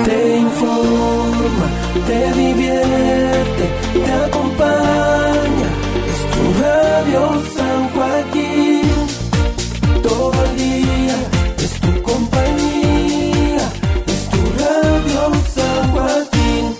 Te informa, te divierte, te acompaña. Es tu radio San Joaquín. Todo el día es tu compañía. Es tu radio San Joaquín.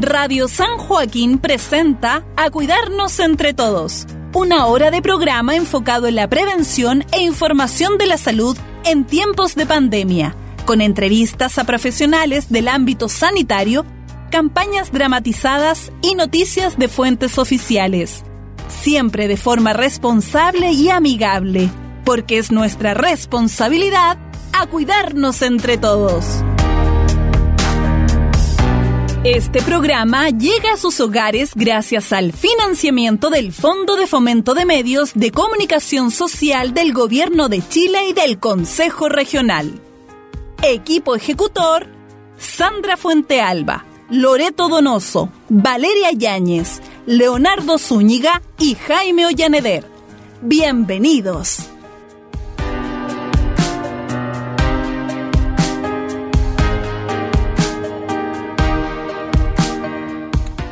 Radio San Joaquín presenta A Cuidarnos entre Todos, una hora de programa enfocado en la prevención e información de la salud en tiempos de pandemia, con entrevistas a profesionales del ámbito sanitario, campañas dramatizadas y noticias de fuentes oficiales. Siempre de forma responsable y amigable, porque es nuestra responsabilidad a cuidarnos entre todos. Este programa llega a sus hogares gracias al financiamiento del Fondo de Fomento de Medios de Comunicación Social del Gobierno de Chile y del Consejo Regional. Equipo ejecutor, Sandra Fuentealba, Loreto Donoso, Valeria Yáñez, Leonardo Zúñiga y Jaime Ollaneder. Bienvenidos.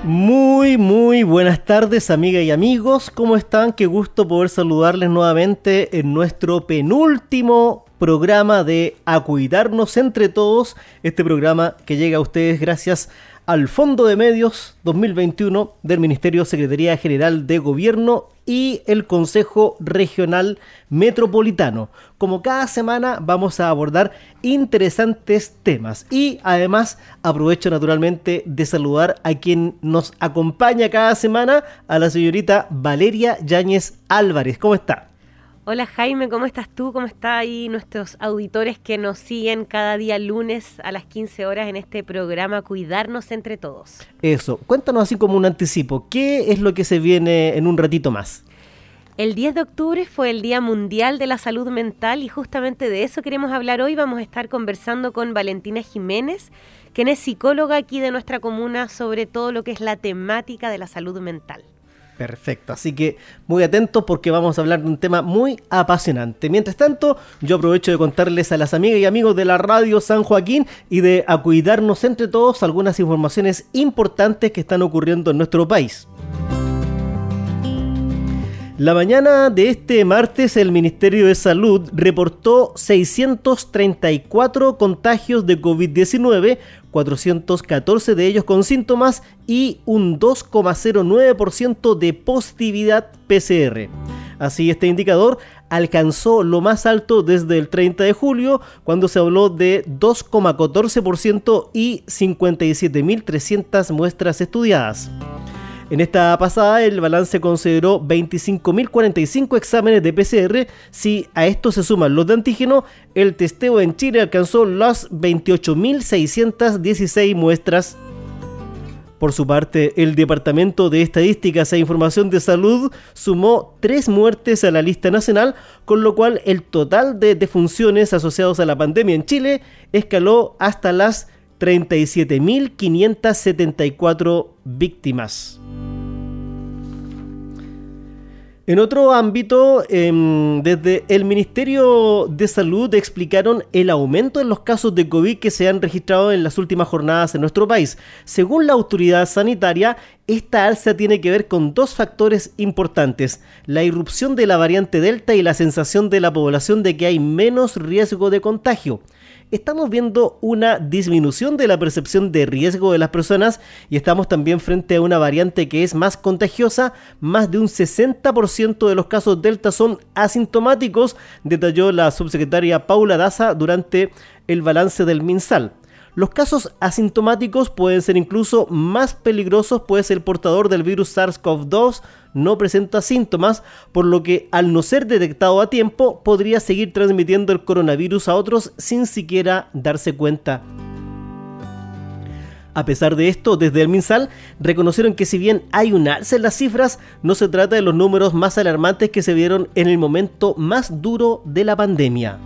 Muy, muy buenas tardes, amigas y amigos. ¿Cómo están? Qué gusto poder saludarles nuevamente en nuestro penúltimo programa de A Cuidarnos entre Todos. Este programa que llega a ustedes gracias al Fondo de Medios 2021 del Ministerio Secretaría General de Gobierno y el Consejo Regional Metropolitano. Como cada semana vamos a abordar interesantes temas y además aprovecho naturalmente de saludar a quien nos acompaña cada semana, a la señorita Valeria Yáñez Álvarez. ¿Cómo está? Hola Jaime, ¿cómo estás tú? ¿Cómo están ahí nuestros auditores que nos siguen cada día lunes a las 15 horas en este programa Cuidarnos entre todos? Eso, cuéntanos así como un anticipo, ¿qué es lo que se viene en un ratito más? El 10 de octubre fue el Día Mundial de la Salud Mental y justamente de eso queremos hablar hoy. Vamos a estar conversando con Valentina Jiménez, quien es psicóloga aquí de nuestra comuna sobre todo lo que es la temática de la salud mental. Perfecto, así que muy atentos porque vamos a hablar de un tema muy apasionante. Mientras tanto, yo aprovecho de contarles a las amigas y amigos de la radio San Joaquín y de a cuidarnos entre todos algunas informaciones importantes que están ocurriendo en nuestro país. La mañana de este martes el Ministerio de Salud reportó 634 contagios de COVID-19, 414 de ellos con síntomas y un 2,09% de positividad PCR. Así este indicador alcanzó lo más alto desde el 30 de julio, cuando se habló de 2,14% y 57.300 muestras estudiadas. En esta pasada el balance consideró 25.045 exámenes de PCR. Si a esto se suman los de antígeno, el testeo en Chile alcanzó las 28.616 muestras. Por su parte, el Departamento de Estadísticas e Información de Salud sumó tres muertes a la lista nacional, con lo cual el total de defunciones asociados a la pandemia en Chile escaló hasta las 37.574 víctimas. En otro ámbito, em, desde el Ministerio de Salud explicaron el aumento en los casos de COVID que se han registrado en las últimas jornadas en nuestro país. Según la autoridad sanitaria, esta alza tiene que ver con dos factores importantes, la irrupción de la variante Delta y la sensación de la población de que hay menos riesgo de contagio estamos viendo una disminución de la percepción de riesgo de las personas y estamos también frente a una variante que es más contagiosa. Más de un 60% de los casos Delta son asintomáticos, detalló la subsecretaria Paula Daza durante el balance del MinSal. Los casos asintomáticos pueden ser incluso más peligrosos, pues el portador del virus SARS-CoV-2 no presenta síntomas, por lo que al no ser detectado a tiempo podría seguir transmitiendo el coronavirus a otros sin siquiera darse cuenta. A pesar de esto, desde el MinSal reconocieron que si bien hay un alza en las cifras, no se trata de los números más alarmantes que se vieron en el momento más duro de la pandemia.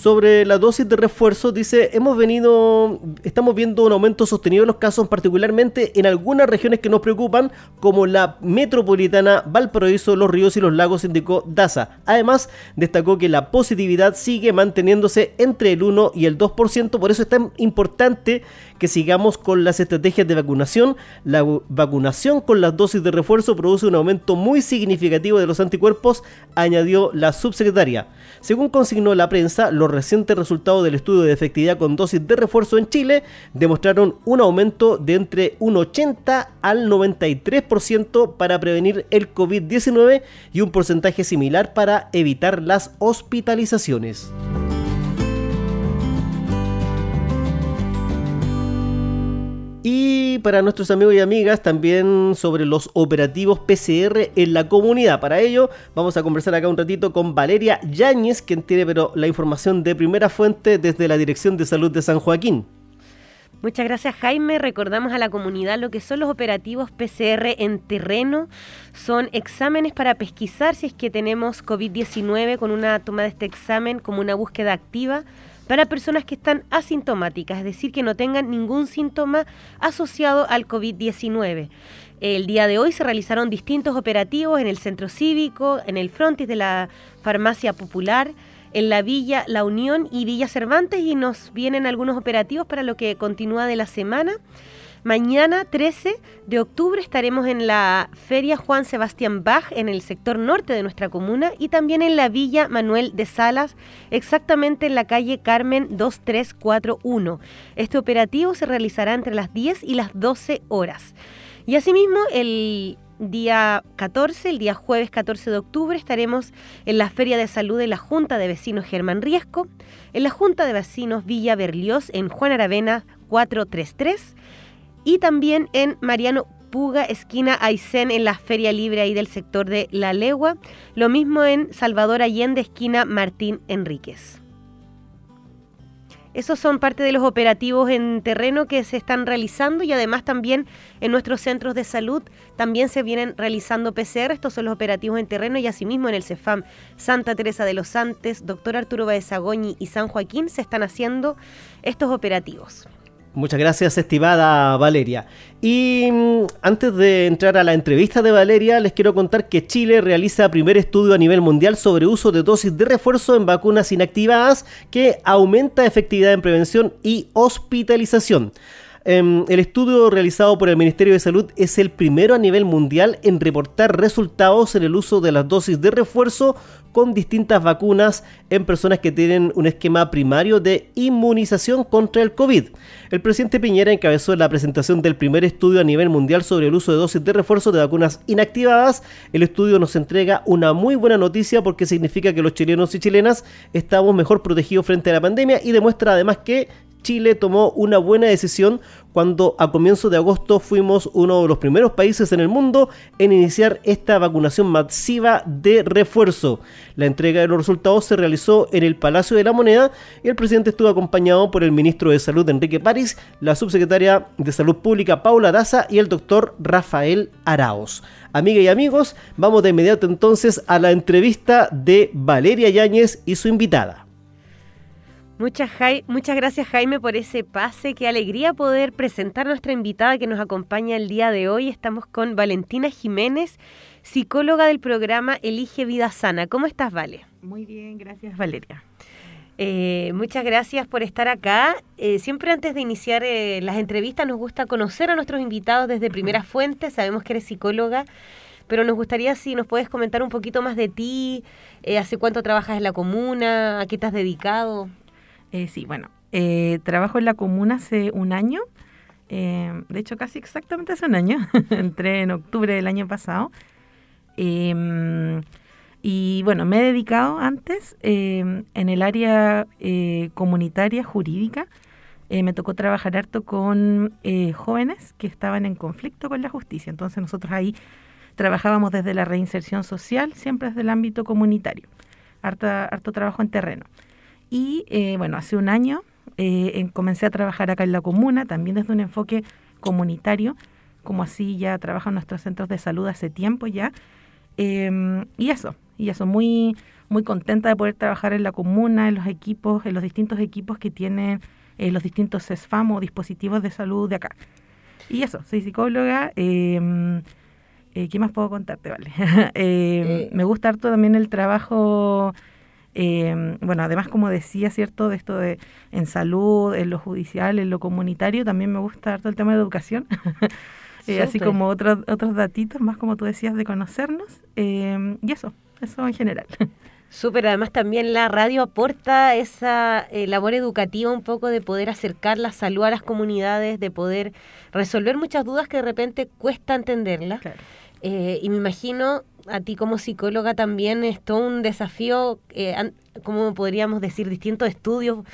Sobre la dosis de refuerzo, dice, hemos venido, estamos viendo un aumento sostenido de los casos, particularmente en algunas regiones que nos preocupan, como la metropolitana, Valparaíso, Los Ríos y Los Lagos, indicó DASA. Además, destacó que la positividad sigue manteniéndose entre el 1 y el 2%, por eso es tan importante que sigamos con las estrategias de vacunación. La vacunación con las dosis de refuerzo produce un aumento muy significativo de los anticuerpos, añadió la subsecretaria. Según consignó la prensa, los recientes resultados del estudio de efectividad con dosis de refuerzo en Chile demostraron un aumento de entre un 80 al 93% para prevenir el COVID-19 y un porcentaje similar para evitar las hospitalizaciones. Y para nuestros amigos y amigas también sobre los operativos PCR en la comunidad. Para ello vamos a conversar acá un ratito con Valeria Yáñez, quien tiene la información de primera fuente desde la Dirección de Salud de San Joaquín. Muchas gracias Jaime. Recordamos a la comunidad lo que son los operativos PCR en terreno. Son exámenes para pesquisar si es que tenemos COVID-19 con una toma de este examen como una búsqueda activa para personas que están asintomáticas, es decir, que no tengan ningún síntoma asociado al COVID-19. El día de hoy se realizaron distintos operativos en el centro cívico, en el frontis de la farmacia popular, en la Villa La Unión y Villa Cervantes y nos vienen algunos operativos para lo que continúa de la semana. Mañana 13 de octubre estaremos en la Feria Juan Sebastián Bach en el sector norte de nuestra comuna y también en la Villa Manuel de Salas, exactamente en la calle Carmen 2341. Este operativo se realizará entre las 10 y las 12 horas. Y asimismo, el día 14, el día jueves 14 de octubre, estaremos en la Feria de Salud de la Junta de Vecinos Germán Riesco, en la Junta de Vecinos Villa Berlioz en Juan Aravena 433 y también en Mariano Puga, esquina Aysén, en la Feria Libre ahí del sector de La Legua. Lo mismo en Salvador Allende, esquina Martín Enríquez. Esos son parte de los operativos en terreno que se están realizando y además también en nuestros centros de salud también se vienen realizando PCR. Estos son los operativos en terreno y asimismo en el CEFAM Santa Teresa de los Antes, Doctor Arturo Baezagoñi y San Joaquín se están haciendo estos operativos. Muchas gracias, estimada Valeria. Y mm, antes de entrar a la entrevista de Valeria, les quiero contar que Chile realiza primer estudio a nivel mundial sobre uso de dosis de refuerzo en vacunas inactivadas que aumenta efectividad en prevención y hospitalización. Em, el estudio realizado por el Ministerio de Salud es el primero a nivel mundial en reportar resultados en el uso de las dosis de refuerzo con distintas vacunas en personas que tienen un esquema primario de inmunización contra el COVID. El presidente Piñera encabezó la presentación del primer estudio a nivel mundial sobre el uso de dosis de refuerzo de vacunas inactivadas. El estudio nos entrega una muy buena noticia porque significa que los chilenos y chilenas estamos mejor protegidos frente a la pandemia y demuestra además que Chile tomó una buena decisión cuando a comienzos de agosto fuimos uno de los primeros países en el mundo en iniciar esta vacunación masiva de refuerzo. La entrega de los resultados se realizó en el Palacio de la Moneda y el presidente estuvo acompañado por el ministro de Salud Enrique París, la subsecretaria de Salud Pública Paula Daza y el doctor Rafael Araos. Amigas y amigos, vamos de inmediato entonces a la entrevista de Valeria Yáñez y su invitada. Muchas, muchas gracias Jaime por ese pase. Qué alegría poder presentar a nuestra invitada que nos acompaña el día de hoy. Estamos con Valentina Jiménez, psicóloga del programa Elige Vida Sana. ¿Cómo estás, Vale? Muy bien, gracias Valeria. Eh, muchas gracias por estar acá. Eh, siempre antes de iniciar eh, las entrevistas nos gusta conocer a nuestros invitados desde primera fuente. Sabemos que eres psicóloga, pero nos gustaría si nos puedes comentar un poquito más de ti, hace cuánto trabajas en la comuna, a qué te has dedicado. Eh, sí, bueno, eh, trabajo en la comuna hace un año, eh, de hecho casi exactamente hace un año, entré en octubre del año pasado. Em, y bueno, me he dedicado antes em, en el área comunitaria jurídica. me tocó trabajar harto con jóvenes que estaban en conflicto con la justicia. Entonces nosotros ahí trabajábamos desde la reinserción social, siempre desde el ámbito comunitario. harto trabajo en terreno. Y eh, bueno, hace un año eh, comencé a trabajar acá en la comuna, también desde un enfoque comunitario, como así ya trabajan nuestros centros de salud hace tiempo ya. Em, y eso, y eso, muy, muy contenta de poder trabajar en la comuna, en los equipos, en los distintos equipos que tienen eh, los distintos SESFAM o dispositivos de salud de acá. Y eso, soy psicóloga. Em, eh, ¿Qué más puedo contarte, Vale? Em, me gusta harto también el trabajo, em, bueno, además como decía, ¿cierto? De esto de en salud, en lo judicial, en lo comunitario, también me gusta harto el tema de educación. Eh, así como otros otros datitos, más como tú decías, de conocernos. y eso, eso en general. Súper, además también la radio aporta esa eh, labor educativa un poco de poder acercar la salud a las comunidades, de poder resolver muchas dudas que de repente cuesta entenderlas. Eh, y me imagino a ti como psicóloga también es todo un desafío, eh, como podríamos decir, distintos estudios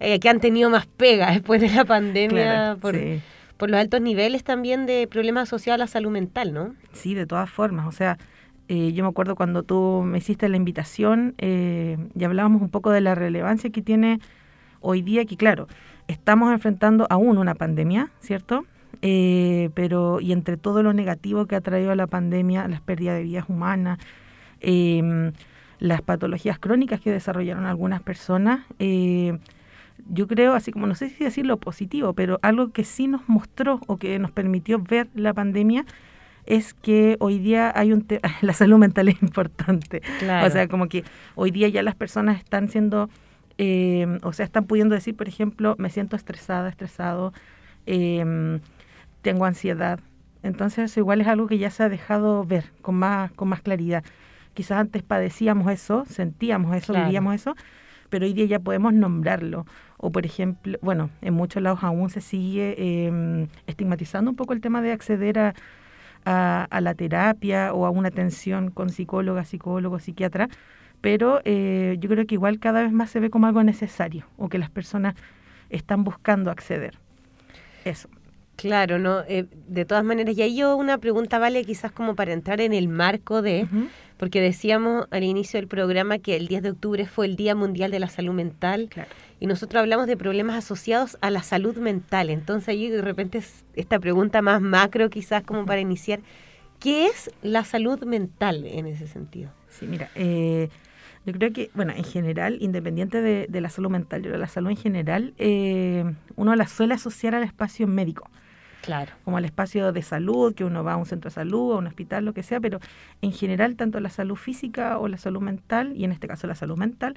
eh, que han tenido más pega después de la pandemia por, por los altos niveles también de problemas asociados a la salud mental, ¿no? Sí, de todas formas, o sea eh, yo me acuerdo cuando tú me hiciste la invitación eh, y hablábamos un poco de la relevancia que tiene hoy día, que claro, estamos enfrentando aún una pandemia, ¿cierto? Eh, pero y entre todo lo negativo que ha traído la pandemia, las pérdidas de vidas humanas, em, las patologías crónicas que desarrollaron algunas personas, yo creo, así como no sé si decir lo positivo, pero algo que sí nos mostró o que nos permitió ver la pandemia es que hoy día hay un la salud mental es importante. O sea, como que hoy día ya las personas están siendo, eh, o sea, están pudiendo decir, por ejemplo, me siento estresada, estresado, eh, tengo ansiedad. Entonces, eso igual es algo que ya se ha dejado ver con más, con más claridad. Quizás antes padecíamos eso, sentíamos eso, vivíamos eso, pero hoy día ya podemos nombrarlo. O, por ejemplo, bueno, en muchos lados aún se sigue eh, estigmatizando un poco el tema de acceder a a, la terapia o a una atención con psicóloga, psicólogo, psiquiatra, pero eh, yo creo que igual cada vez más se ve como algo necesario o que las personas están buscando acceder. Eso. Claro, ¿no? Eh, de todas maneras, y ahí yo una pregunta, vale, quizás como para entrar en el marco de, porque decíamos al inicio del programa que el 10 de octubre fue el Día Mundial de la Salud Mental. Claro y nosotros hablamos de problemas asociados a la salud mental. Entonces ahí de repente esta pregunta más macro quizás como para iniciar, ¿qué es la salud mental en ese sentido? Sí, mira, eh, yo creo que, bueno, en general, independiente de, la salud mental, yo la salud en general, eh, uno la suele asociar al espacio médico. Claro. Como al espacio de salud, que uno va a un centro de salud, a un hospital, lo que sea, pero en general, tanto la salud física o la salud mental, y en este caso la salud mental,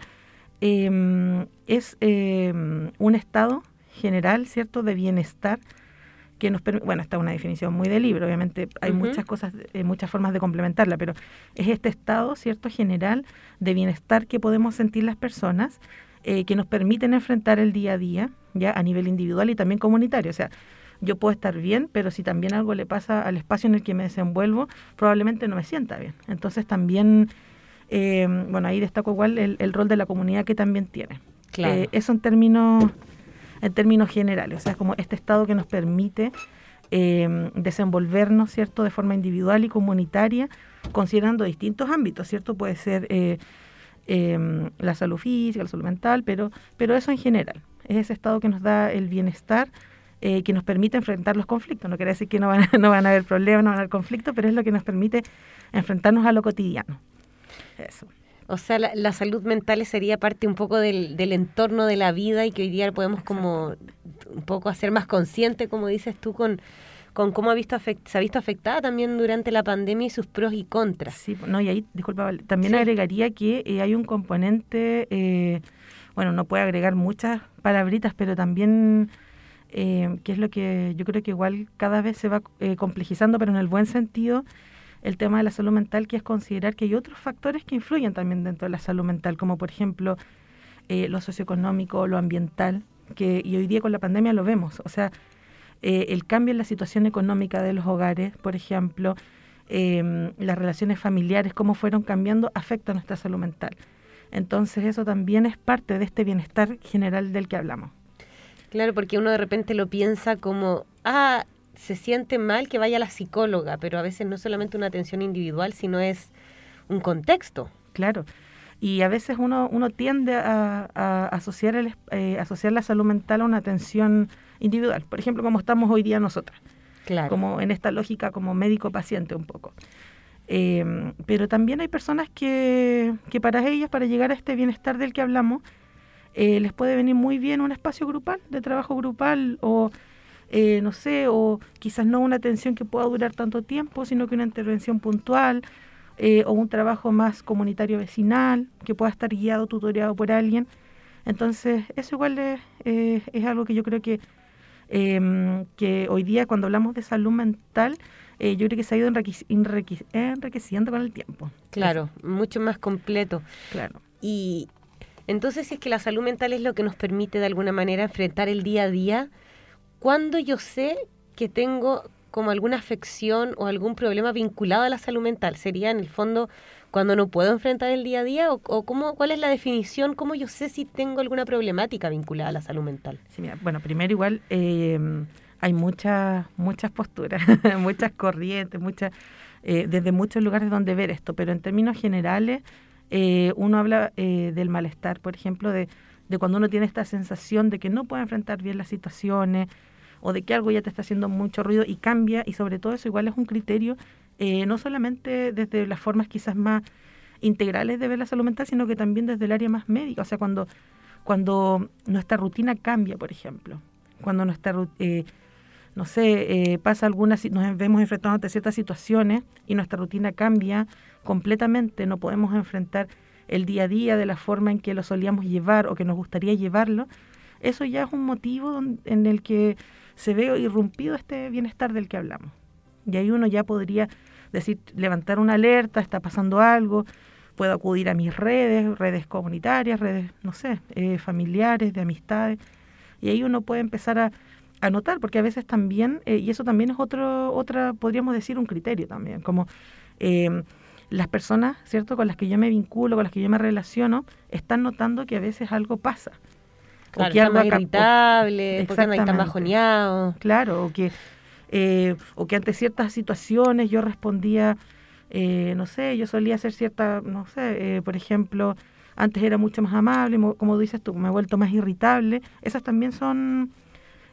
eh, es eh, un estado general, ¿cierto?, de bienestar que nos permite, bueno, esta es una definición muy de libro, obviamente hay muchas cosas, eh, muchas formas de complementarla, pero es este estado, ¿cierto?, general de bienestar que podemos sentir las personas, eh, que nos permiten enfrentar el día a día, ya a nivel individual y también comunitario, o sea, yo puedo estar bien, pero si también algo le pasa al espacio en el que me desenvuelvo, probablemente no me sienta bien. Entonces también eh, bueno, ahí destaco igual el, rol de la comunidad que también tiene. Eh, eso en términos, en términos generales, o sea, es como este estado que nos permite eh, desenvolvernos, ¿cierto?, de forma individual y comunitaria, considerando distintos ámbitos, ¿cierto? Puede ser la salud física, la salud mental, pero, pero eso en general. Es ese estado que nos da el bienestar que nos permite enfrentar los conflictos. No quiere decir que no van, no van a haber problemas, no van a haber conflictos, pero es lo que nos permite enfrentarnos a lo cotidiano. Eso. O sea, la, salud mental sería parte un poco del, entorno de la vida y que hoy día podemos como un poco hacer más consciente, como dices tú, con, con cómo ha visto se ha visto afectada también durante la pandemia y sus pros y contras. Sí, no, y ahí, disculpa, también agregaría que eh, hay un componente, eh, bueno, no puede agregar muchas palabritas, pero también, eh, que es lo que yo creo que igual cada vez se va complejizando, pero en el buen sentido, el tema de la salud mental, que es considerar que hay otros factores que influyen también dentro de la salud mental, como por ejemplo eh, lo socioeconómico, lo ambiental, que y hoy día con la pandemia lo vemos. O sea, eh, el cambio en la situación económica de los hogares, por ejemplo, em, las relaciones familiares, cómo fueron cambiando, afecta a nuestra salud mental. Entonces eso también es parte de este bienestar general del que hablamos. Claro, porque uno de repente lo piensa como, ah, se siente mal que vaya a la psicóloga, pero a veces no solamente una atención individual, sino es un contexto. Claro. Y a veces uno, uno tiende a, asociar, el, eh, asociar la salud mental a una atención individual. Por ejemplo, como estamos hoy día nosotras. Claro. Como en esta lógica como médico-paciente un poco. Em, pero también hay personas que, que para ellas, para llegar a este bienestar del que hablamos, eh, les puede venir muy bien un espacio grupal, de trabajo grupal, o eh, no sé, o quizás no una atención que pueda durar tanto tiempo, sino que una intervención puntual, eh, o un trabajo más comunitario vecinal, que pueda estar guiado, tutoriado por alguien. Entonces, eso igual es, es algo que yo creo que, em, que hoy día cuando hablamos de salud mental, eh, yo creo que se ha ido enriqueciendo con el tiempo. Claro, mucho más completo. Claro. Y entonces, si es que la salud mental es lo que nos permite de alguna manera enfrentar el día a día, ¿cuándo yo sé que tengo como alguna afección o algún problema vinculado a la salud mental? ¿Sería en el fondo cuando no puedo enfrentar el día a día? ¿O, cómo, cuál es la definición? ¿Cómo yo sé si tengo alguna problemática vinculada a la salud mental? Bueno, primero igual... Eh, hay muchas, muchas posturas, muchas corrientes, muchas, eh, desde muchos lugares donde ver esto, pero en términos generales, eh, uno habla eh, del malestar, por ejemplo, de, cuando uno tiene esta sensación de que no puede enfrentar bien las situaciones o de que algo ya te está haciendo mucho ruido y cambia, y sobre todo eso igual es un criterio, no solamente desde las formas quizás más integrales de ver la salud mental, sino que también desde el área más médica, o sea, cuando, cuando nuestra rutina cambia, por ejemplo, cuando nuestra eh, no sé, eh, pasa alguna, nos vemos enfrentados ante ciertas situaciones y nuestra rutina cambia completamente, no podemos enfrentar el día a día de la forma en que lo solíamos llevar o que nos gustaría llevarlo, eso ya es un motivo en el que se ve irrumpido este bienestar del que hablamos. Y ahí uno ya podría decir, levantar una alerta, está pasando algo, puedo acudir a mis redes, redes comunitarias, redes, no sé, eh, familiares, de amistades, y ahí uno puede empezar a anotar, porque a veces también, eh, y eso también es otro, otra, podríamos decir, un criterio también, como eh, las personas, ¿cierto?, con las que yo me vinculo, con las que yo me relaciono, están notando que a veces algo pasa. o que algo irritable, porque no están bajoneados. Claro, o que, eh, o que ante ciertas situaciones yo respondía, no sé, yo solía hacer cierta, no sé, por ejemplo, antes era mucho más amable, como dices tú, me he vuelto más irritable. Esas también son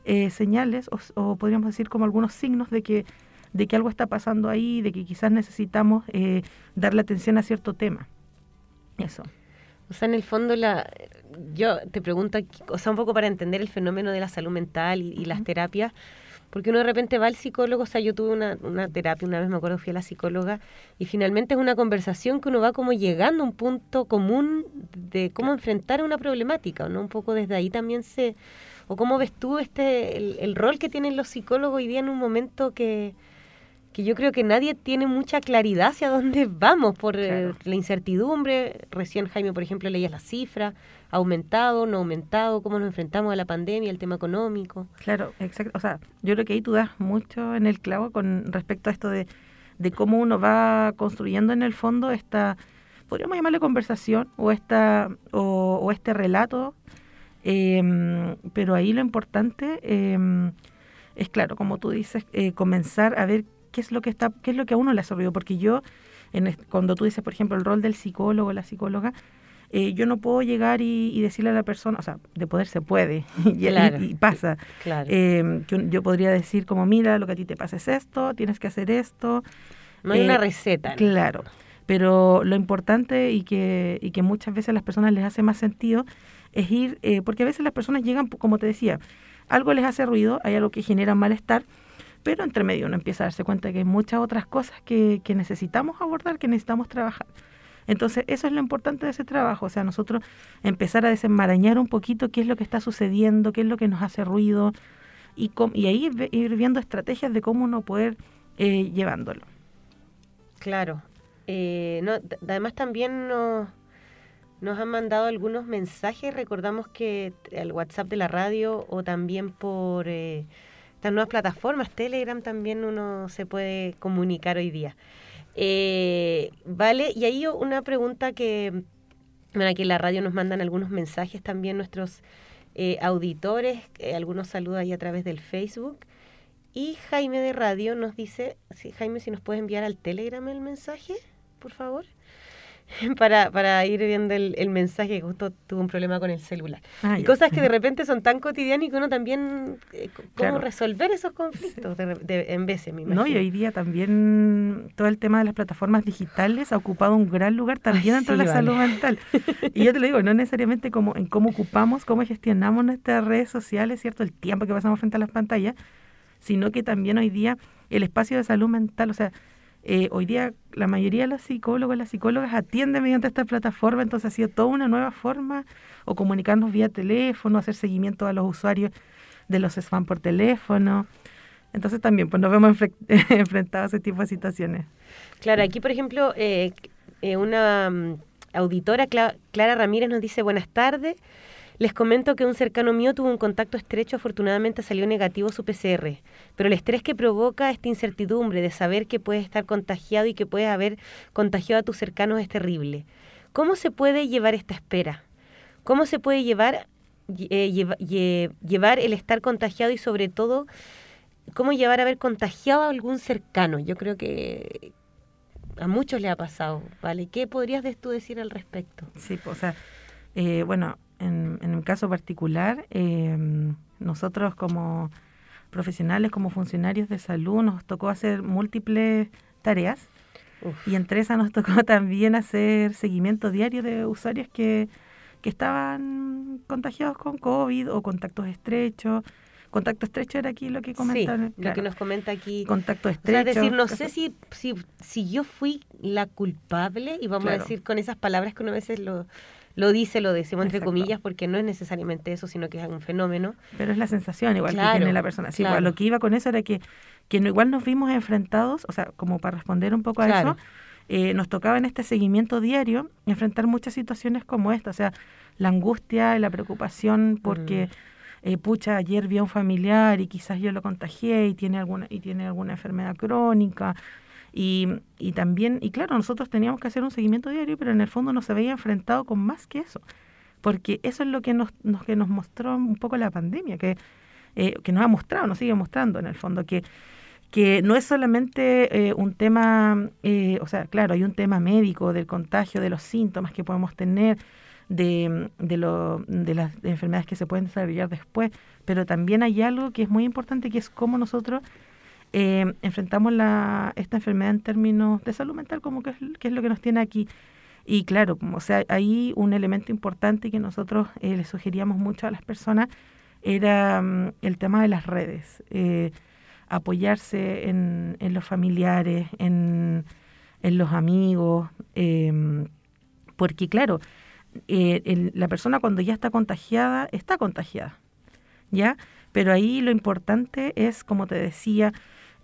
eh, señales o, podríamos decir como algunos signos de que, de que algo está pasando ahí, de que quizás necesitamos eh, darle atención a cierto tema. Eso. O sea, en el fondo, la, yo te pregunto, o sea, un poco para entender el fenómeno de la salud mental y, las terapias, porque uno de repente va al psicólogo, o sea, yo tuve una, una terapia, una vez me acuerdo, fui a la psicóloga, y finalmente es una conversación que uno va como llegando a un punto común de cómo enfrentar una problemática, ¿no? Un poco desde ahí también se, ¿O cómo ves tú este el, rol que tienen los psicólogos hoy día en un momento que, que yo creo que nadie tiene mucha claridad hacia dónde vamos por eh, la incertidumbre? Recién Jaime, por ejemplo, leías las cifras, ¿ha aumentado, no ha aumentado? ¿Cómo nos enfrentamos a la pandemia, el tema económico? Claro, exacto. O sea, yo creo que ahí tú das mucho en el clavo con respecto a esto de, de cómo uno va construyendo en el fondo esta, podríamos llamarle conversación o, esta, o, o este relato Em, pero ahí lo importante em, es, claro, como tú dices, eh, comenzar a ver qué es lo que está, qué es lo que a uno le ha servido. Porque yo, en, cuando tú dices, por ejemplo, el rol del psicólogo, la psicóloga, eh, yo no puedo llegar y, decirle a la persona, o sea, de poder se puede, y, pasa. Claro. Em, yo, podría decir como, mira, lo que a ti te pasa es esto, tienes que hacer esto. No hay una eh, receta. Claro, pero lo importante y que, y que muchas veces a las personas les hace más sentido es ir, eh, porque a veces las personas llegan, como te decía, algo les hace ruido, hay algo que genera malestar, pero entre medio uno empieza a darse cuenta que hay muchas otras cosas que, que necesitamos abordar, que necesitamos trabajar. Entonces, eso es lo importante de ese trabajo, o sea, nosotros empezar a desenmarañar un poquito qué es lo que está sucediendo, qué es lo que nos hace ruido, y, y ahí ir viendo estrategias de cómo uno poder eh, llevándolo. Claro. Eh, además también nos nos han mandado algunos mensajes. Recordamos que el WhatsApp de la radio o también por eh, estas nuevas plataformas, Telegram también uno se puede comunicar hoy día. Eh, vale, y ahí una pregunta que, bueno, aquí en la radio nos mandan algunos mensajes también nuestros eh, auditores, algunos saludos ahí a través del Facebook. Y Jaime de Radio nos dice, Jaime, si nos puedes enviar al Telegram el mensaje, por favor. para, para ir viendo el, el mensaje, que justo tuvo un problema con el celular. Ah, y cosas que de repente son tan cotidianas y que uno también, eh, cómo Claro. resolver esos conflictos de de- en veces, me imagino. No, y hoy día también todo el tema de las plataformas digitales ha ocupado un gran lugar también dentro de sí, la vale. salud mental. Y yo te lo digo, no necesariamente como en cómo ocupamos, cómo gestionamos nuestras redes sociales, ¿cierto? El tiempo que pasamos frente a las pantallas, sino que también hoy día el espacio de salud mental, o sea, eh, hoy día la mayoría de los psicólogos, las psicólogas atienden mediante esta plataforma, entonces ha sido toda una nueva forma, o comunicarnos vía teléfono, hacer seguimiento a los usuarios de los spam por teléfono. Entonces también pues nos vemos enfre- enfrentados a ese tipo de situaciones. Claro, aquí por ejemplo, eh, eh, una mm, auditora, Cla- Clara Ramírez, nos dice buenas tardes. Les comento que un cercano mío tuvo un contacto estrecho, afortunadamente salió negativo su PCR, pero el estrés que provoca esta incertidumbre de saber que puedes estar contagiado y que puedes haber contagiado a tus cercanos es terrible. ¿Cómo se puede llevar esta espera? ¿Cómo se puede llevar, eh, lleva- lle- llevar el estar contagiado y sobre todo, cómo llevar a haber contagiado a algún cercano? Yo creo que a muchos le ha pasado, ¿vale? ¿Qué podrías tú decir al respecto? Sí, o sea, eh, bueno, en, en mi caso particular, eh, nosotros como profesionales, como funcionarios de salud, nos tocó hacer múltiples tareas Uf. y entre esas nos tocó también hacer seguimiento diario de usuarios que, que estaban contagiados con COVID o contactos estrechos. Contacto estrecho era aquí lo que Sí, comentaron. lo claro. que nos comenta aquí. Contacto O estrecho. sea, es decir, no sé si, si, si yo fui la culpable, y vamos a decir con esas palabras que uno a veces lo, lo dice, lo decimos entre Exacto. comillas, porque no es necesariamente eso, sino que es un fenómeno. Pero es la sensación igual Claro, que tiene la persona. Sí, claro. igual, lo que iba con eso era que, que no- igual nos vimos enfrentados, o sea, como para responder un poco a Claro. eso, eh, nos tocaba en este seguimiento diario enfrentar muchas situaciones como esta, o sea, la angustia y la preocupación porque, eh, pucha, ayer vi a un familiar y quizás yo lo contagié y tiene alguna, y tiene alguna enfermedad crónica. Y, y también, y claro, nosotros teníamos que hacer un seguimiento diario, pero en el fondo nos se veía enfrentado con más que eso porque eso es lo que nos, nos- que nos mostró un poco la pandemia, que, eh, que nos ha mostrado, nos sigue mostrando en el fondo, que, que no es solamente eh, un tema, eh, o sea, claro, hay un tema médico del contagio, de los síntomas que podemos tener, de, de, lo- de las enfermedades que se pueden desarrollar después, pero también hay algo que es muy importante, que es cómo nosotros eh, enfrentamos la, esta enfermedad en términos de salud mental, como que es, que es lo que nos tiene aquí. Y claro, o sea, ahí un elemento importante que nosotros eh, le sugeríamos mucho a las personas era mm, el tema de las redes, eh, apoyarse en, en los familiares, en, en los amigos, em, porque claro, eh, la persona cuando ya está contagiada, está contagiada, ¿ya? Pero ahí lo importante es, como te decía,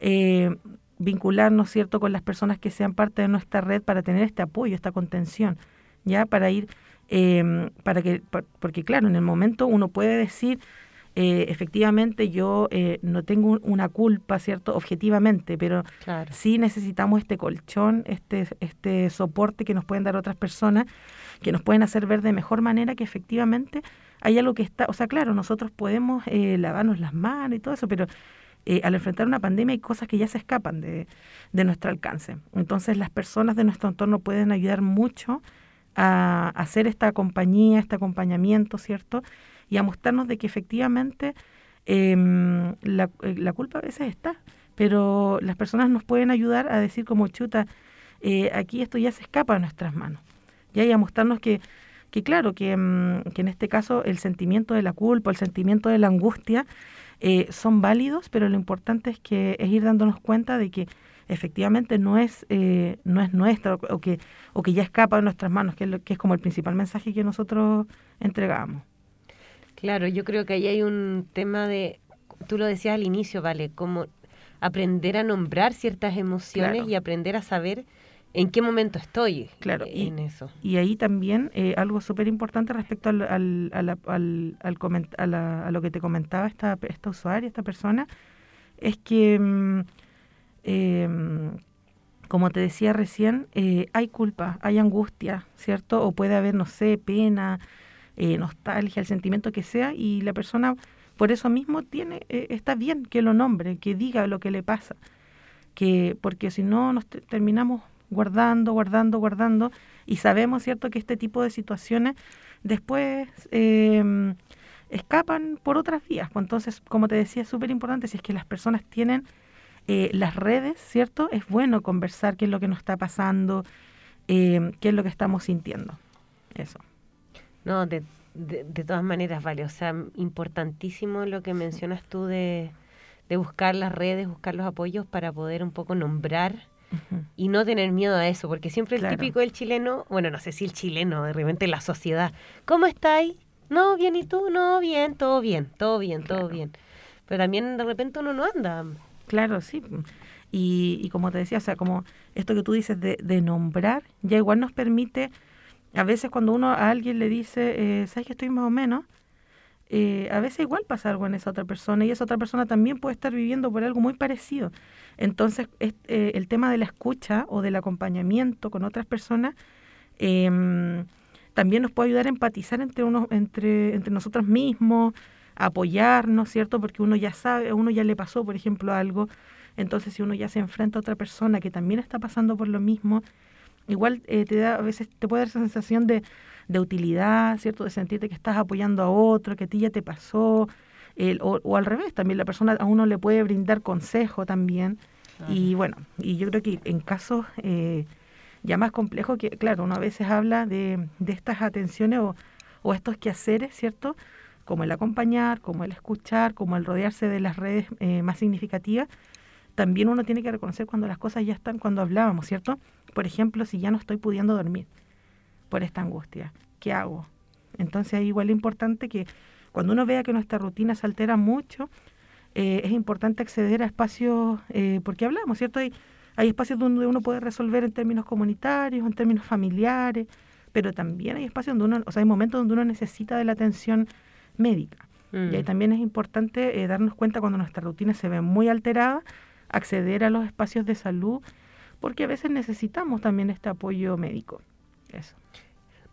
eh, vincularnos, ¿cierto?, con las personas que sean parte de nuestra red para tener este apoyo, esta contención, ¿ya? Para ir, eh, para que, por- porque claro, en el momento uno puede decir, eh, efectivamente yo eh, no tengo un- una culpa, ¿cierto?, objetivamente, pero Claro. sí necesitamos este colchón, este, este soporte que nos pueden dar otras personas, que nos pueden hacer ver de mejor manera que efectivamente hay algo que está, o sea, claro, nosotros podemos eh, lavarnos las manos y todo eso, pero eh, al enfrentar una pandemia hay cosas que ya se escapan de, de nuestro alcance. Entonces las personas de nuestro entorno pueden ayudar mucho a, hacer esta compañía, este acompañamiento, ¿cierto? Y a mostrarnos de que efectivamente em, la, eh, la culpa a veces está, pero las personas nos pueden ayudar a decir como chuta, eh, aquí esto ya se escapa de nuestras manos. Y a mostrarnos que, que claro, que, mm, que en este caso el sentimiento de la culpa, el sentimiento de la angustia eh, son válidos, pero lo importante es que es ir dándonos cuenta de que efectivamente no es eh, no es nuestra o, que o que ya escapa de nuestras manos, que es, lo, que es como el principal mensaje que nosotros entregamos. Claro, yo creo que ahí hay un tema de, tú lo decías al inicio, ¿vale? Como aprender a nombrar ciertas emociones Claro. y aprender a saber en qué momento estoy Claro, eh, y- eso. Y ahí también eh, algo súper importante respecto al, al, al, al coment- a, la- a lo que te comentaba esta, esta usuaria, esta persona, es que, mm, eh, como te decía recién, eh, hay culpa, hay angustia, ¿cierto? O puede haber, no sé, pena, eh, nostalgia, el sentimiento que sea, y la persona por eso mismo tiene eh, está bien que lo nombre, que diga lo que le pasa, que porque si no nos te- terminamos guardando, guardando, guardando, y sabemos, ¿cierto?, que este tipo de situaciones después em, escapan por otras vías. Pues entonces, como te decía, es súper importante, si es que las personas tienen eh, las redes, ¿cierto? Es bueno conversar qué es lo que nos está pasando, em, qué es lo que estamos sintiendo. Eso. No, de, de, todas maneras, vale. O sea, importantísimo lo que mencionas tú de, de buscar las redes, buscar los apoyos para poder un poco nombrar y no tener miedo a eso, porque siempre el típico del chileno, bueno, no sé si el chileno, de repente la sociedad, ¿cómo estáis? No, bien, ¿y tú? No, bien, todo bien, todo bien, todo bien. Pero también de repente uno no anda. Claro, sí. Y, y como te decía, o sea, como esto que tú dices de, de nombrar, ya igual nos permite, a veces cuando uno a alguien le dice, eh, ¿sabes que estoy más o menos? Eh, a veces igual pasa algo en esa otra persona y esa otra persona también puede estar viviendo por algo muy parecido. Entonces, eh, el tema de la escucha o del acompañamiento con otras personas em, también nos puede ayudar a empatizar entre, uno, entre, entre nosotros mismos, apoyarnos, ¿cierto? Porque uno ya sabe, uno ya le pasó, por ejemplo, algo. Entonces, si uno ya se enfrenta a otra persona que también está pasando por lo mismo, igual eh, te da, a veces te puede dar esa sensación de, de utilidad, ¿cierto? De sentirte que estás apoyando a otro, que a ti ya te pasó, o, al revés, también la persona a uno le puede brindar consejo también. Y bueno, y yo creo que en casos eh, ya más complejos, que claro, uno a veces habla de, de estas atenciones o, o estos quehaceres, ¿cierto? Como el acompañar, como el escuchar, como el rodearse de las redes eh, más significativas, también uno tiene que reconocer cuando las cosas ya están, cuando hablábamos, ¿cierto? Por ejemplo, si ya no estoy pudiendo dormir por esta angustia, ¿qué hago? Entonces es igual importante que cuando uno vea que nuestra rutina se altera mucho, eh, es importante acceder a espacios, eh, porque hablamos, ¿cierto? Hay, hay espacios donde uno puede resolver en términos comunitarios, en términos familiares, pero también hay espacios donde uno, o sea, hay momentos donde uno necesita de la atención médica. Y ahí mm. también es importante eh, darnos cuenta cuando nuestra rutina se ve muy alterada, acceder a los espacios de salud, porque a veces necesitamos también este apoyo médico. Eso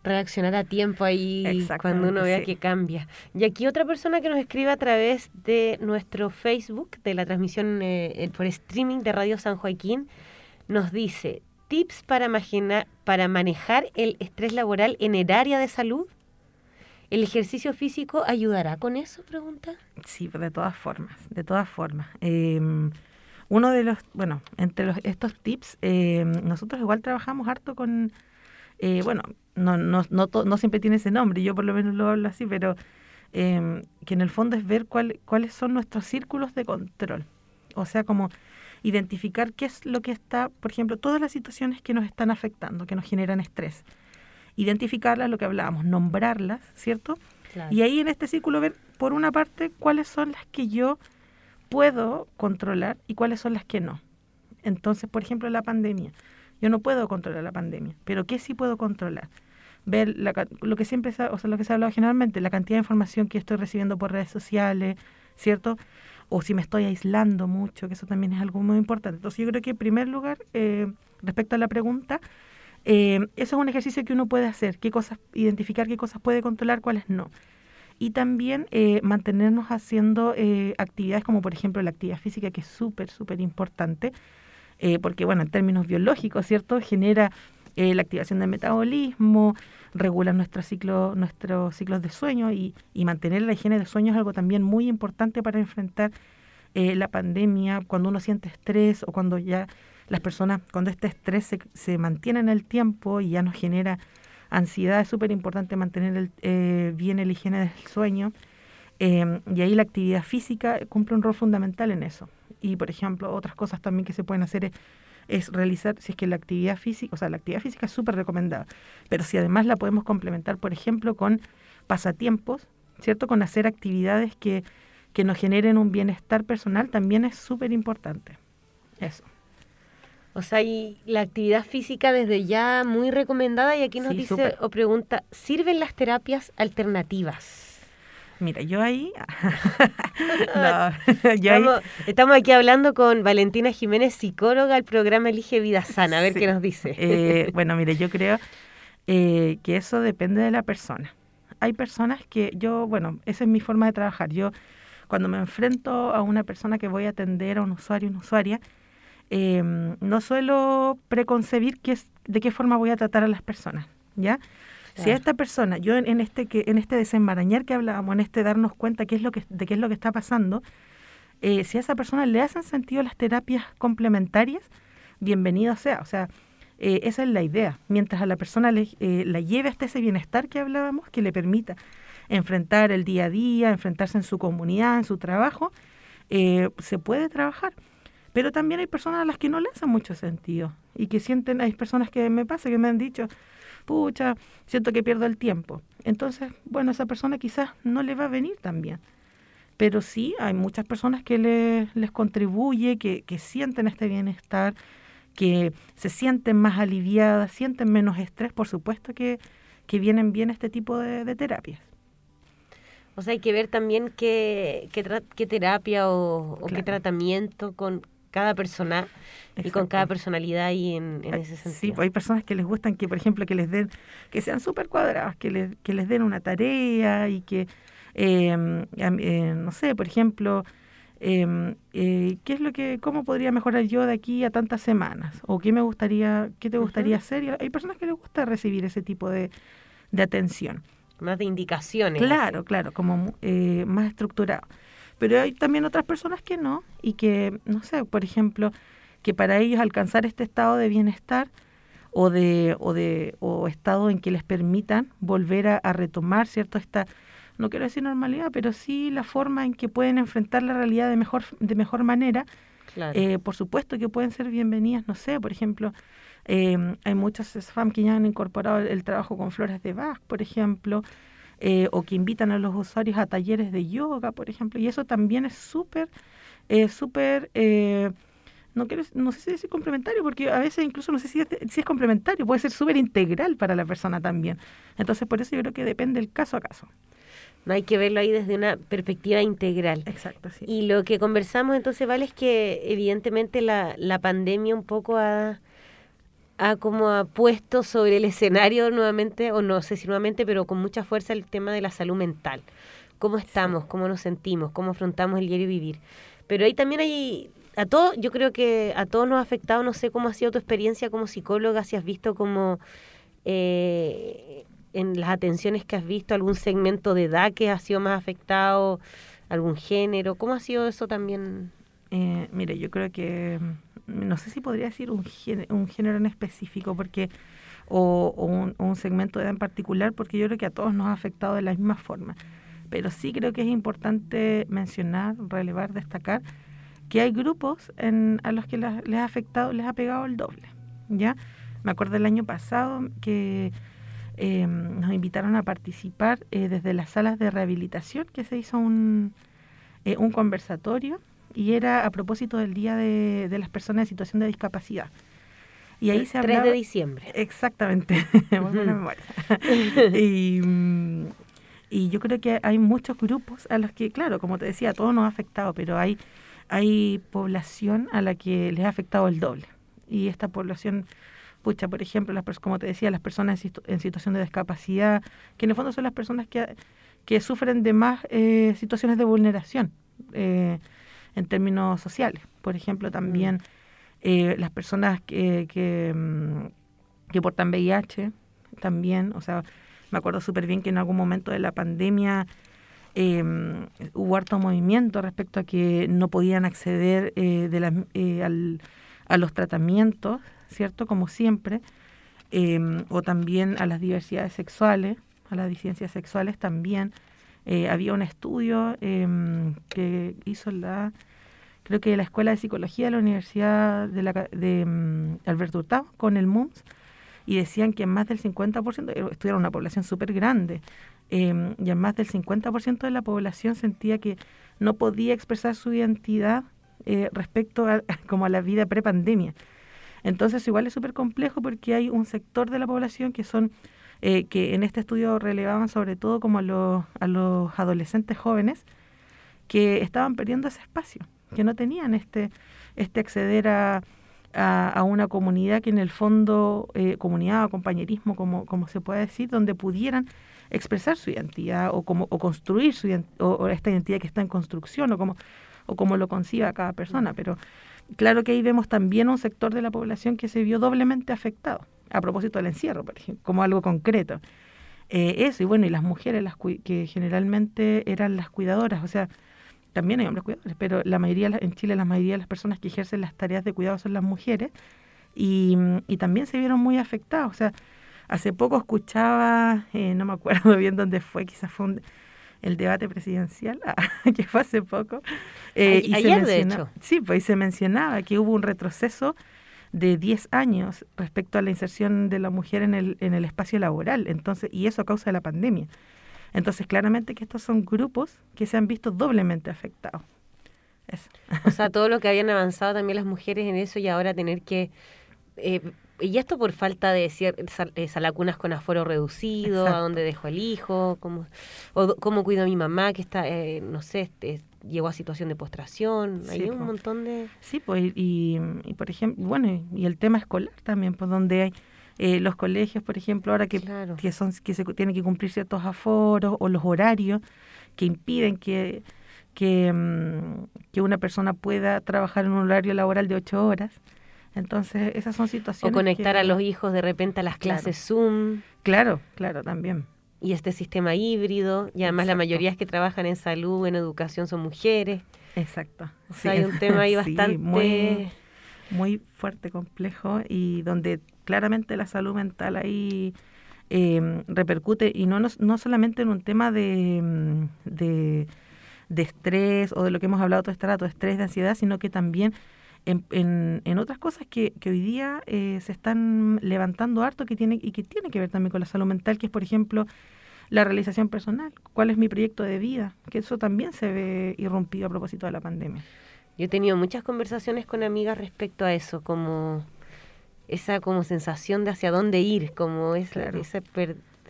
reaccionar a tiempo ahí cuando uno vea que cambia. Y aquí otra persona que nos escribe a través de nuestro Facebook, de la transmisión eh, por streaming de Radio San Joaquín, nos dice, tips para, para manejar el estrés laboral en el área de salud. ¿El ejercicio físico ayudará con eso? Pregunta. Sí, de todas formas, de todas formas. Em, uno de los, bueno, entre los, estos tips, em, nosotros igual trabajamos harto con eh, bueno, no, no, no, no, siempre tiene ese nombre, yo por lo menos lo hablo así, pero em, que en el fondo es ver cuál, cuáles son nuestros círculos de control. O sea, como identificar qué es lo que está, por ejemplo, todas las situaciones que nos están afectando, que nos generan estrés. Identificarlas, lo que hablábamos, nombrarlas, ¿cierto? Y ahí en este círculo ver, por una parte, cuáles son las que yo puedo controlar y cuáles son las que no. Entonces, por ejemplo, la pandemia. Yo no puedo controlar la pandemia, pero ¿qué sí puedo controlar? Ver lo que siempre, o sea, lo que se ha hablado generalmente, la cantidad de información que estoy recibiendo por redes sociales, ¿cierto? O si me estoy aislando mucho, que eso también es algo muy importante. Entonces yo creo que en primer lugar, eh, respecto a la pregunta, eh, eso es un ejercicio que uno puede hacer, qué cosas, identificar qué cosas puede controlar, cuáles no. Y también eh, mantenernos haciendo actividades como por ejemplo la actividad física, que es súper, súper importante, eh, porque bueno, en términos biológicos, ¿cierto? Genera eh, la activación del metabolismo, regula nuestro ciclo, nuestros ciclos de sueño y, y, mantener la higiene de sueño es algo también muy importante para enfrentar eh, la pandemia, cuando uno siente estrés o cuando ya las personas, cuando este estrés se, mantiene en el tiempo y ya nos genera ansiedad, es súper importante mantener el, bien la higiene del sueño. y ahí la actividad física cumple un rol fundamental en eso y, por ejemplo, otras cosas también que se pueden hacer es, realizar, si es que la actividad física, o sea, la actividad física es súper recomendada, pero si además la podemos complementar, por ejemplo, con pasatiempos, ¿cierto? Con hacer actividades que, que nos generen un bienestar personal, también es súper importante. Eso. O sea, y la actividad física desde ya muy recomendada y aquí nos dice o pregunta, ¿sirven las terapias alternativas? Mira, yo ahí... estamos, aquí hablando con Valentina Jiménez, psicóloga del programa Elige Vida Sana. A ver qué nos dice. Eh, bueno, mire, yo creo eh, que eso depende de la persona. Hay personas que yo, bueno, esa es mi forma de trabajar. Yo, cuando me enfrento a una persona que voy a atender, a un usuario, una usuaria, em, no suelo preconcebir qué es, de qué forma voy a tratar a las personas, ¿ya? Si a esta persona, yo en, este que en este desenmarañar que hablábamos, en este darnos cuenta qué es lo que, de qué es lo que está pasando, eh, si a esa persona le hacen sentido las terapias complementarias, bienvenido sea. O sea, eh, esa es la idea. Mientras a la persona eh, la lleve hasta ese bienestar que hablábamos, que le permita enfrentar el día a día, enfrentarse en su comunidad, en su trabajo, se puede trabajar. Pero también hay personas a las que no le hacen mucho sentido y que sienten, hay personas que me pasa que me han dicho, pucha, siento que pierdo el tiempo. Entonces, bueno, esa persona quizás no le va a venir tan bien. Pero sí, hay muchas personas que les contribuye, que, sienten este bienestar, que se sienten más aliviadas, sienten menos estrés, por supuesto que, vienen bien este tipo de, terapias. O sea, hay que ver también qué, qué, terapia o, qué tratamiento con cada persona y con cada personalidad y en, ese sentido. Sí, pues hay personas que les gustan que, por ejemplo, que les den, que sean súper cuadradas, que les, que les den una tarea y que, em, eh, no sé, por ejemplo, em, eh, ¿qué es lo que, cómo podría mejorar yo de aquí a tantas semanas? ¿O qué me gustaría, qué te gustaría hacer? Y hay personas que les gusta recibir ese tipo de, de atención. Más de indicaciones. Claro, claro, como eh, más estructurado. Pero hay también otras personas que no y que, no sé, por ejemplo, que para ellos alcanzar este estado de bienestar o de o de o estado en que les permitan volver a, retomar cierto esta no quiero decir normalidad pero sí la forma en que pueden enfrentar la realidad de mejor de mejor manera. Eh, por supuesto que pueden ser bienvenidas no sé por ejemplo eh, hay muchos SFAM que ya han incorporado el, trabajo con flores de Bach por ejemplo eh, o que invitan a los usuarios a talleres de yoga, por ejemplo, y eso también es súper, eh, súper, eh, no, quiero, no sé si es complementario, porque a veces incluso no sé si es, si es complementario, puede ser súper integral para la persona también. Entonces, por eso yo creo que depende del caso a caso. No hay que verlo ahí desde una perspectiva integral. Exacto, sí. Y lo que conversamos entonces, Vale, es que evidentemente la, la pandemia un poco ha ha como ha puesto sobre el escenario nuevamente, o no sé si nuevamente, pero con mucha fuerza el tema de la salud mental. ¿Cómo estamos? ¿Cómo nos sentimos? ¿Cómo afrontamos el diario vivir? Pero ahí también hay, a todos, yo creo que a todos nos ha afectado, no sé cómo ha sido tu experiencia como psicóloga, si has visto como eh, en las atenciones que has visto algún segmento de edad que ha sido más afectado, algún género, ¿cómo ha sido eso también? Eh, mire, yo creo que no sé si podría decir un género, un género en específico, porque o, un, segmento de edad en particular, porque yo creo que a todos nos ha afectado de la misma forma. Pero sí creo que es importante mencionar, relevar, destacar que hay grupos a los que les, ha afectado, les ha pegado el doble. ¿ya? Me acuerdo el año pasado que em, nos invitaron a participar eh, desde las salas de rehabilitación, que se hizo un, eh, un conversatorio y era a propósito del Día de, las Personas en Situación de Discapacidad. Y ahí se hablaba... 3 de diciembre. Exactamente, buena memoria. y, y yo creo que hay muchos grupos a los que, claro, como te decía, todo nos ha afectado, pero hay, hay población a la que les ha afectado el doble. Y esta población, pucha, por ejemplo, las como te decía, las personas en, situación de discapacidad, que en el fondo son las personas que, que sufren de más eh, situaciones de vulneración. Eh, en términos sociales. Por ejemplo, también mm. eh, las personas que, que, mm, que, portan VIH, también, o sea, me acuerdo súper bien que en algún momento de la pandemia em, hubo harto movimiento respecto a que no podían acceder eh, de eh, al, a los tratamientos, ¿cierto? Como siempre, em, o también a las diversidades sexuales, a las disidencias sexuales también. Eh, había un estudio em, que hizo la, creo que la Escuela de Psicología de la Universidad de, la, de um, Alberto Hurtado con el MUMS y decían que más del 50%, eh, estudiaron una población súper grande, em, y más del 50% de la población sentía que no podía expresar su identidad eh, respecto a, como a la vida pre-pandemia. Entonces igual es súper complejo porque hay un sector de la población que son eh, que en este estudio relevaban sobre todo como a los, a los adolescentes jóvenes que estaban perdiendo ese espacio, que no tenían este, este acceder a, a, una comunidad que en el fondo, eh, comunidad o compañerismo, como, como se puede decir, donde pudieran expresar su identidad o como o construir su o, esta identidad que está en construcción o como o como lo conciba cada persona pero claro que ahí vemos también un sector de la población que se vio doblemente afectado, a propósito del encierro, por ejemplo, como algo concreto. Eh, eso, y bueno, y las mujeres las que generalmente eran las cuidadoras, o sea, también hay hombres cuidadores, pero la mayoría en Chile la mayoría de las personas que ejercen las tareas de cuidado son las mujeres y, y también se vieron muy afectadas. O sea, hace poco escuchaba, eh, no me acuerdo bien dónde fue, quizás fue el debate presidencial, que fue hace poco. Eh, y ayer, de hecho. Sí, pues se mencionaba que hubo un retroceso de 10 años respecto a la inserción de la mujer en el, en el espacio laboral, entonces y eso a causa de la pandemia. Entonces, claramente que estos son grupos que se han visto doblemente afectados. O sea, todo lo que habían avanzado también las mujeres en eso y ahora tener que... Eh, y esto por falta de eh, salacunas con aforo reducido, a dónde dejo el hijo, cómo, o cómo cuido a mi mamá que está, eh, no sé, este, llegó a situación de postración, hay un montón de... Sí, pues, y, y, por ejemplo, bueno, y el tema escolar también, pues donde hay eh, los colegios, por ejemplo, ahora que, que, son, que se tienen que cumplir ciertos aforos o los horarios que impiden que, que, mm, que una persona pueda trabajar en un horario laboral de ocho horas. Entonces, esas son situaciones. O conectar a los hijos de repente a las clases Zoom. Claro, claro, también. Y este sistema híbrido, y además la mayoría que trabajan en salud, en educación, son mujeres. Exacto. hay un tema ahí bastante... muy, muy fuerte, complejo, y donde claramente la salud mental ahí eh, repercute y no, no, solamente en un tema de, de, estrés o de lo que hemos hablado todo este rato, estrés, de ansiedad, sino que también en, en, otras cosas que, que hoy día eh, se están levantando harto que tiene, y que tiene que ver también con la salud mental, que es, por ejemplo, la realización personal, cuál es mi proyecto de vida, que eso también se ve irrumpido a propósito de la pandemia. Yo he tenido muchas conversaciones con amigas respecto a eso, como esa como sensación de hacia dónde ir, como esa,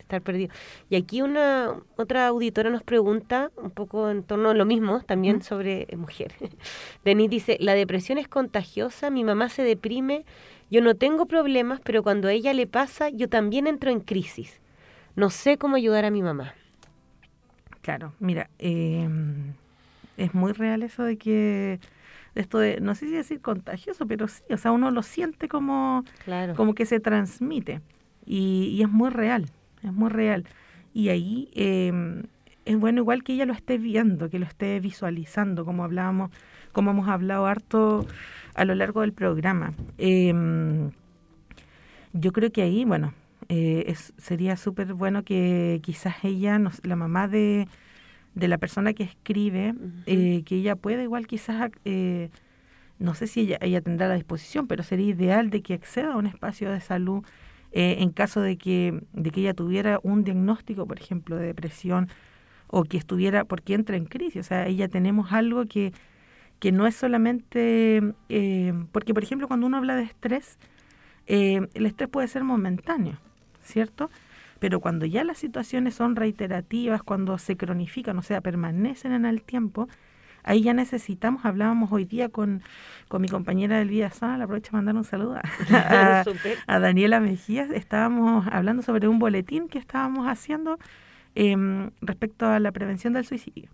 estar perdido. Y aquí una otra auditora nos pregunta un poco en torno a lo mismo, también sobre mujeres. Denise dice, la depresión es contagiosa, mi mamá se deprime, yo no tengo problemas, pero cuando a ella le pasa, yo también entro en crisis. No sé cómo ayudar a mi mamá. Claro, mira, em, es muy real eso de que esto de, no sé si decir contagioso, pero sí, o sea, uno lo siente como, como que se transmite y, es muy real, es muy real. Y ahí em, es bueno igual que ella lo esté viendo, que lo esté visualizando, como hablábamos, como hemos hablado harto a lo largo del programa. Em, yo creo que ahí, bueno, eh, sería súper bueno que quizás ella, la mamá de, de la persona que escribe, eh, que ella pueda igual quizás, eh, no sé si ella, ella tendrá la disposición, pero sería ideal de que acceda a un espacio de salud eh, en caso de que, de que ella tuviera un diagnóstico, por ejemplo, de depresión o que estuviera, porque entra en crisis, o sea, ella tenemos algo que, que no es solamente, porque por ejemplo cuando uno habla de estrés, el estrés puede ser momentáneo, ¿cierto? Pero cuando ya las situaciones son reiterativas, cuando se cronifican, o sea, permanecen en el tiempo, ahí ya necesitamos, hablábamos hoy día con, con mi compañera del Vida Sana, aprovecho de mandar un saludo a, Daniela Mejías, estábamos hablando sobre un boletín que estábamos haciendo em, respecto a la prevención del suicidio.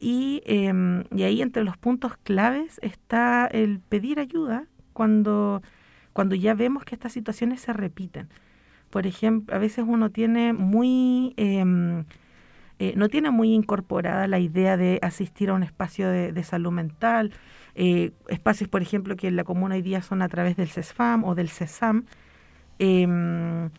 Y, em, y ahí entre los puntos claves está el pedir ayuda cuando, cuando ya vemos que estas situaciones se repiten por ejemplo, a veces uno tiene muy, em, eh, no tiene muy incorporada la idea de asistir a un espacio de, salud mental, eh, espacios, por ejemplo, que en la comuna hoy día son a través del CESFAM o del CESAM, em,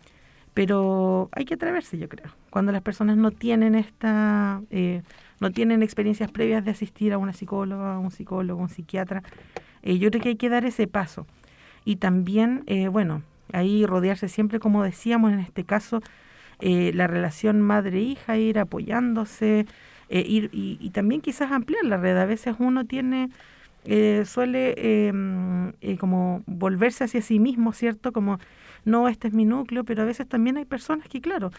pero hay que atreverse, yo creo. Cuando las personas no tienen esta, eh, no tienen experiencias previas de asistir a una psicóloga, un psicólogo, un psiquiatra, yo creo que hay que dar ese paso. Y también, bueno, ahí rodearse siempre, como decíamos en este caso, eh, la relación madre-hija, ir apoyándose, eh, ir, y, también quizás ampliar la red. A veces uno tiene, eh, suele em, como volverse hacia sí mismo, ¿cierto? Como, no, este es mi núcleo, pero a veces también hay personas que, claro,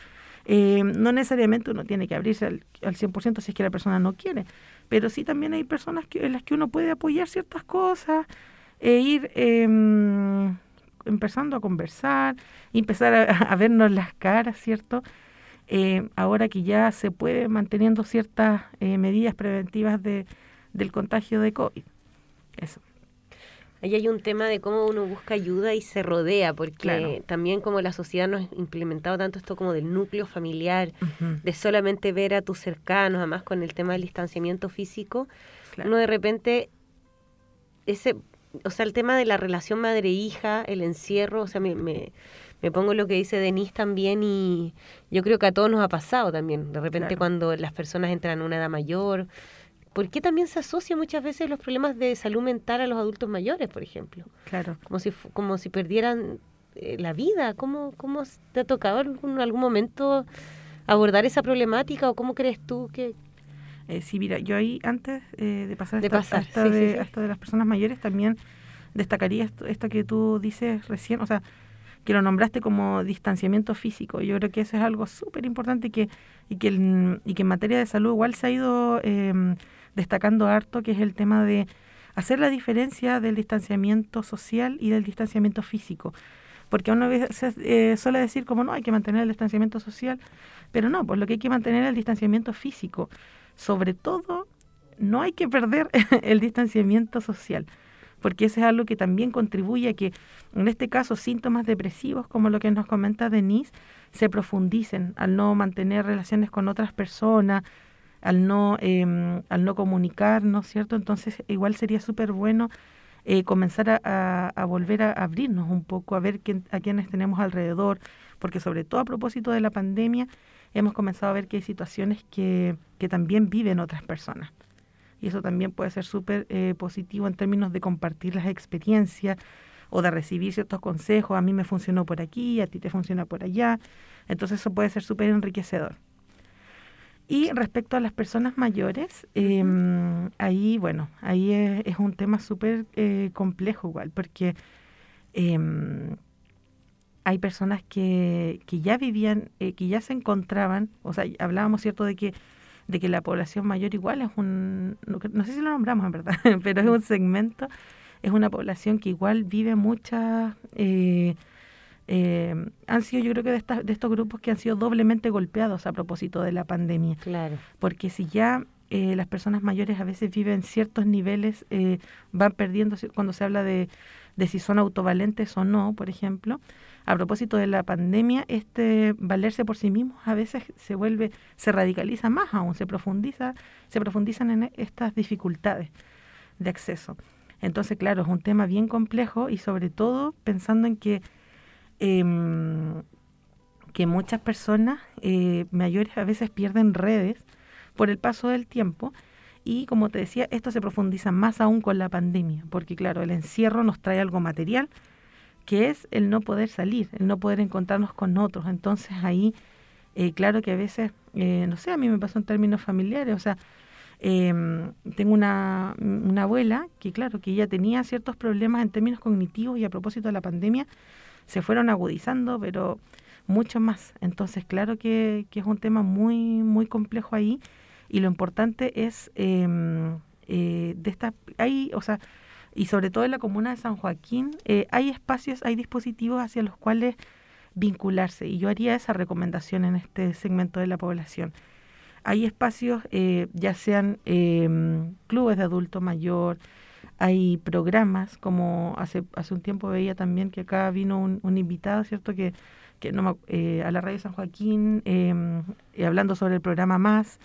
no necesariamente uno tiene que abrirse al, al 100% si es que la persona no quiere, pero sí también hay personas que, en las que uno puede apoyar ciertas cosas, e ir em, empezando a conversar, empezar a, vernos las caras, ¿cierto? Eh, ahora que ya se puede manteniendo ciertas eh, medidas preventivas de, del contagio de COVID. Eso. Ahí hay un tema de cómo uno busca ayuda y se rodea, porque también como la sociedad no ha implementado tanto esto como del núcleo familiar, de solamente ver a tus cercanos, además con el tema del distanciamiento físico, uno de repente, ese, o sea, el tema de la relación madre-hija, el encierro, o sea, me, me, pongo lo que dice Denise también y yo creo que a todos nos ha pasado también, de repente cuando las personas entran a una edad mayor, ¿Por qué también se asocia muchas veces los problemas de salud mental a los adultos mayores, por ejemplo? Claro. Como si, como si perdieran eh, la vida. ¿Cómo, ¿Cómo te ha tocado en algún momento abordar esa problemática o cómo crees tú que...? Eh, sí, mira, yo ahí antes eh, de pasar, de a, esto de, de las personas mayores también destacaría esto, esto que tú dices recién, o sea, que lo nombraste como distanciamiento físico. Yo creo que eso es algo súper importante y que, y, que, y que en materia de salud igual se ha ido eh, destacando harto, que es el tema de hacer la diferencia del distanciamiento social y del distanciamiento físico. Porque uno veces eh, suele decir como no, hay que mantener el distanciamiento social, pero no, pues lo que hay que mantener es el distanciamiento físico. Sobre todo, no hay que perder el distanciamiento social, porque eso es algo que también contribuye a que, en este caso, síntomas depresivos, como lo que nos comenta Denise, se profundicen al no mantener relaciones con otras personas, al no, eh, al no comunicarnos, ¿cierto? Entonces igual sería súper bueno eh, comenzar a, a, volver a abrirnos un poco, a ver quién, a quiénes tenemos alrededor, porque sobre todo a propósito de la pandemia, hemos comenzado a ver que hay situaciones que, que también viven otras personas. Y eso también puede ser súper eh, positivo en términos de compartir las experiencias o de recibir ciertos consejos. A mí me funcionó por aquí, a ti te funciona por allá. Entonces eso puede ser súper enriquecedor. Y respecto a las personas mayores, em, ahí, bueno, ahí es, un tema súper eh, complejo igual, porque em, hay personas que, que ya vivían, eh, que ya se encontraban, o sea, hablábamos, ¿cierto?, de que de que la población mayor igual es un, no, sé si lo nombramos en verdad, pero es un segmento, es una población que igual vive muchas... Eh, eh, han sido yo creo que de, de estos grupos que han sido doblemente golpeados a propósito de la pandemia. Claro. Porque si ya eh, las personas mayores a veces viven ciertos niveles, eh, van perdiendo cuando se habla de, de si son autovalentes o no, por ejemplo. A propósito de la pandemia, este valerse por sí mismos a veces se vuelve, se radicaliza más aún, se profundiza, se profundizan en estas dificultades de acceso. Entonces, claro, es un tema bien complejo y sobre todo pensando en que eh, que muchas personas eh, mayores a veces pierden redes por el paso del tiempo y como te decía, esto se profundiza más aún con la pandemia, porque claro, el encierro nos trae algo material, que es el no poder salir, el no poder encontrarnos con otros. Entonces ahí, eh, claro que a veces, eh, no sé, a mí me pasó en términos familiares, o sea, em, tengo una, abuela que claro, que ella tenía ciertos problemas en términos cognitivos y a propósito de la pandemia, se fueron agudizando, pero mucho más. Entonces, claro que, es un tema muy, muy complejo ahí y lo importante es em, eh, de esta, hay, o sea, y sobre todo en la comuna de San Joaquín, eh, hay espacios, hay dispositivos hacia los cuales vincularse y yo haría esa recomendación en este segmento de la población. Hay espacios, eh, ya sean em, clubes de adulto mayor, hay programas, como hace, hace un tiempo veía también que acá vino un, invitado, ¿cierto? Que, que no, eh, a la radio San Joaquín, em, eh, hablando sobre el programa Más,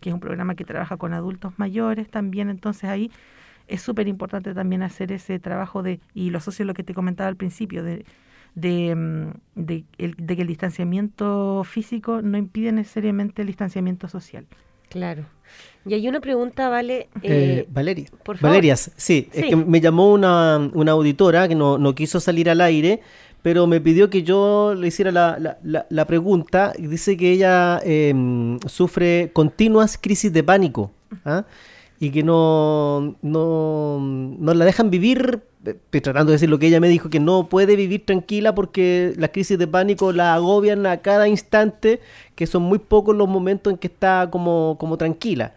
que es un programa que trabaja con adultos mayores también, entonces ahí es súper importante también hacer ese trabajo de, y lo asocio a lo que te comentaba al principio, de, de, de, el, de que el distanciamiento físico no impide necesariamente el distanciamiento social. Claro. Y hay una pregunta, Vale. Eh, eh Valeria. Por favor. Valerias, sí, Es que me llamó una, una auditora que no, no, quiso salir al aire, pero me pidió que yo le hiciera la, la, la, pregunta. Dice que ella em, sufre continuas crisis de pánico. ¿ah? Y que no, no, no la dejan vivir, eh, tratando de decir lo que ella me dijo, que no puede vivir tranquila porque las crisis de pánico la agobian a cada instante, que son muy pocos los momentos en que está como, como tranquila.